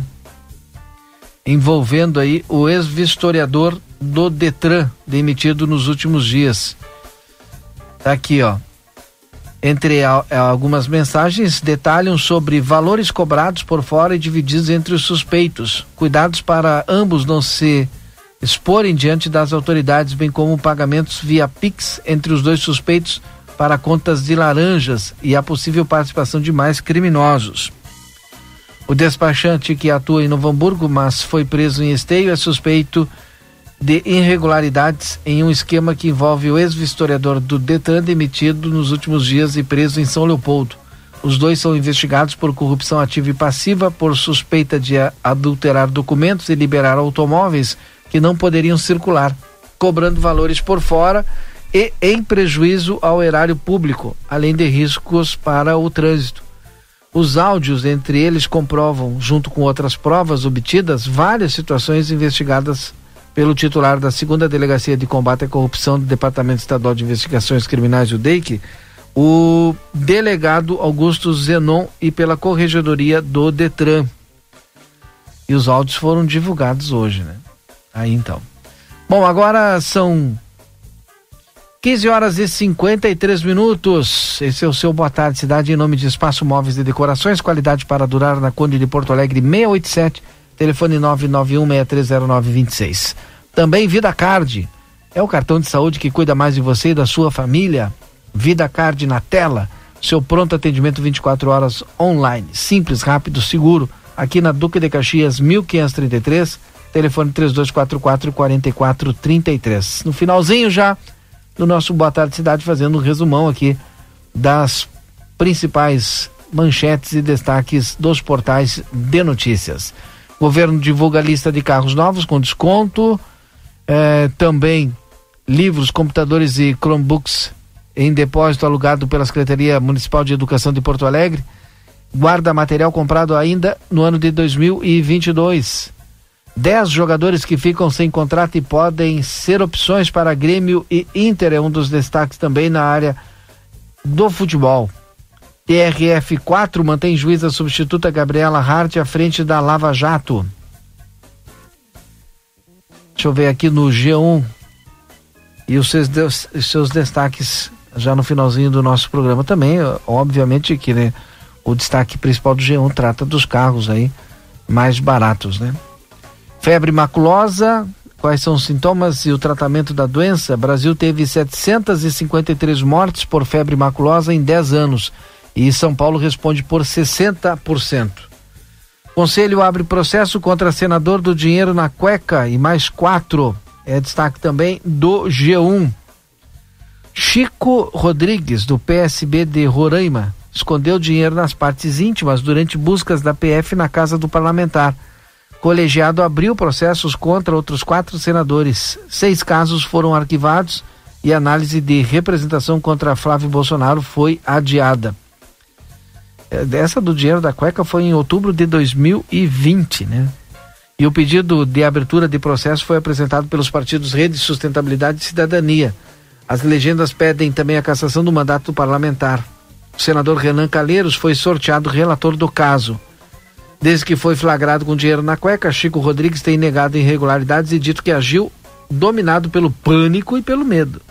Envolvendo aí o ex-vistoriador do Detran, demitido nos últimos dias. Tá aqui, ó. Entre a- algumas mensagens, detalham sobre valores cobrados por fora e divididos entre os suspeitos. Cuidados para ambos não se exporem diante das autoridades, bem como pagamentos via Pix entre os dois suspeitos para contas de laranjas e a possível participação de mais criminosos. O despachante que atua em Novo Hamburgo, mas foi preso em Esteio, é suspeito de irregularidades em um esquema que envolve o ex-vistoriador do Detran demitido nos últimos dias e preso em São Leopoldo. Os dois são investigados por corrupção ativa e passiva, por suspeita de adulterar documentos e liberar automóveis que não poderiam circular, cobrando valores por fora e em prejuízo ao erário público, além de riscos para o trânsito. Os áudios entre eles comprovam, junto com outras provas obtidas, várias situações investigadas pelo titular da segunda Delegacia de Combate à Corrupção do Departamento Estadual de Investigações Criminais, o DEIC, o delegado Augusto Zenon e pela Corregedoria do Detran. E os áudios foram divulgados hoje, né? Aí então. Bom, agora são 15 horas e 53 minutos. Esse é o seu Boa Tarde Cidade em nome de Espaço Móveis e Decorações, qualidade para durar na Conde de Porto Alegre 687, telefone 991630926. Também Vida Card. É o cartão de saúde que cuida mais de você e da sua família. Vida Card na tela, seu pronto atendimento 24 horas online, simples, rápido, seguro, aqui na Duque de Caxias 1533, telefone 3244 4433. No finalzinho já do nosso Boa Tarde Cidade fazendo um resumão aqui das principais manchetes e destaques dos portais de notícias. O governo divulga a lista de carros novos com desconto, eh, também livros, computadores e Chromebooks em depósito alugado pela Secretaria Municipal de Educação de Porto Alegre. Guarda material comprado ainda no ano de 2022. Dez jogadores que ficam sem contrato e podem ser opções para Grêmio e Inter é um dos destaques também na área do futebol. TRF 4 mantém juíza substituta Gabriela Hart à frente da Lava Jato. Deixa eu ver aqui no G1 e os seus, os seus destaques já no finalzinho do nosso programa também, obviamente que né, o destaque principal do G1 trata dos carros aí mais baratos, né? Febre maculosa, quais são os sintomas e o tratamento da doença? Brasil teve 753 mortes por febre maculosa em 10 anos e São Paulo responde por 60%. Conselho abre processo contra senador do dinheiro na cueca e mais quatro. É destaque também do G1. Chico Rodrigues, do PSB de Roraima, escondeu dinheiro nas partes íntimas durante buscas da PF na casa do parlamentar. Colegiado abriu processos contra outros quatro senadores. Seis casos foram arquivados e análise de representação contra Flávio Bolsonaro foi adiada. Essa do dinheiro da cueca foi em outubro de 2020, né? E o pedido de abertura de processo foi apresentado pelos partidos Rede Sustentabilidade e Cidadania. As legendas pedem também a cassação do mandato parlamentar. O senador Renan Calheiros foi sorteado relator do caso. Desde que foi flagrado com dinheiro na cueca, Chico Rodrigues tem negado irregularidades e dito que agiu dominado pelo pânico e pelo medo.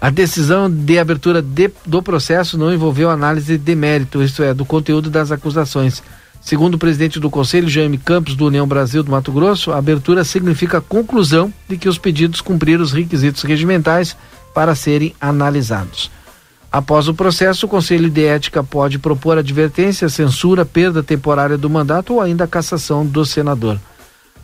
A decisão de abertura de, do processo não envolveu análise de mérito, isto é, do conteúdo das acusações. Segundo o presidente do Conselho, Jaime Campos, do União Brasil do Mato Grosso, a abertura significa a conclusão de que os pedidos cumpriram os requisitos regimentais para serem analisados. Após o processo, o Conselho de Ética pode propor advertência, censura, perda temporária do mandato ou ainda a cassação do senador.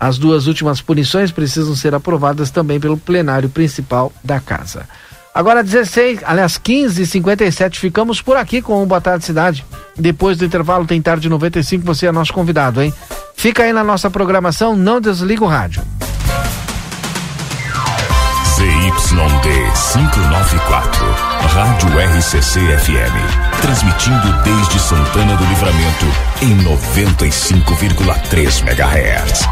As duas últimas punições precisam ser aprovadas também pelo plenário principal da Casa. Agora 16, aliás 15 e 57 ficamos por aqui com o Boa Tarde Cidade. Depois do intervalo tem tarde 95, você é nosso convidado, hein? Fica aí na nossa programação, não desliga o rádio. ZYD 594, Rádio RCC FM, transmitindo desde Santana do Livramento em 95,3 MHz.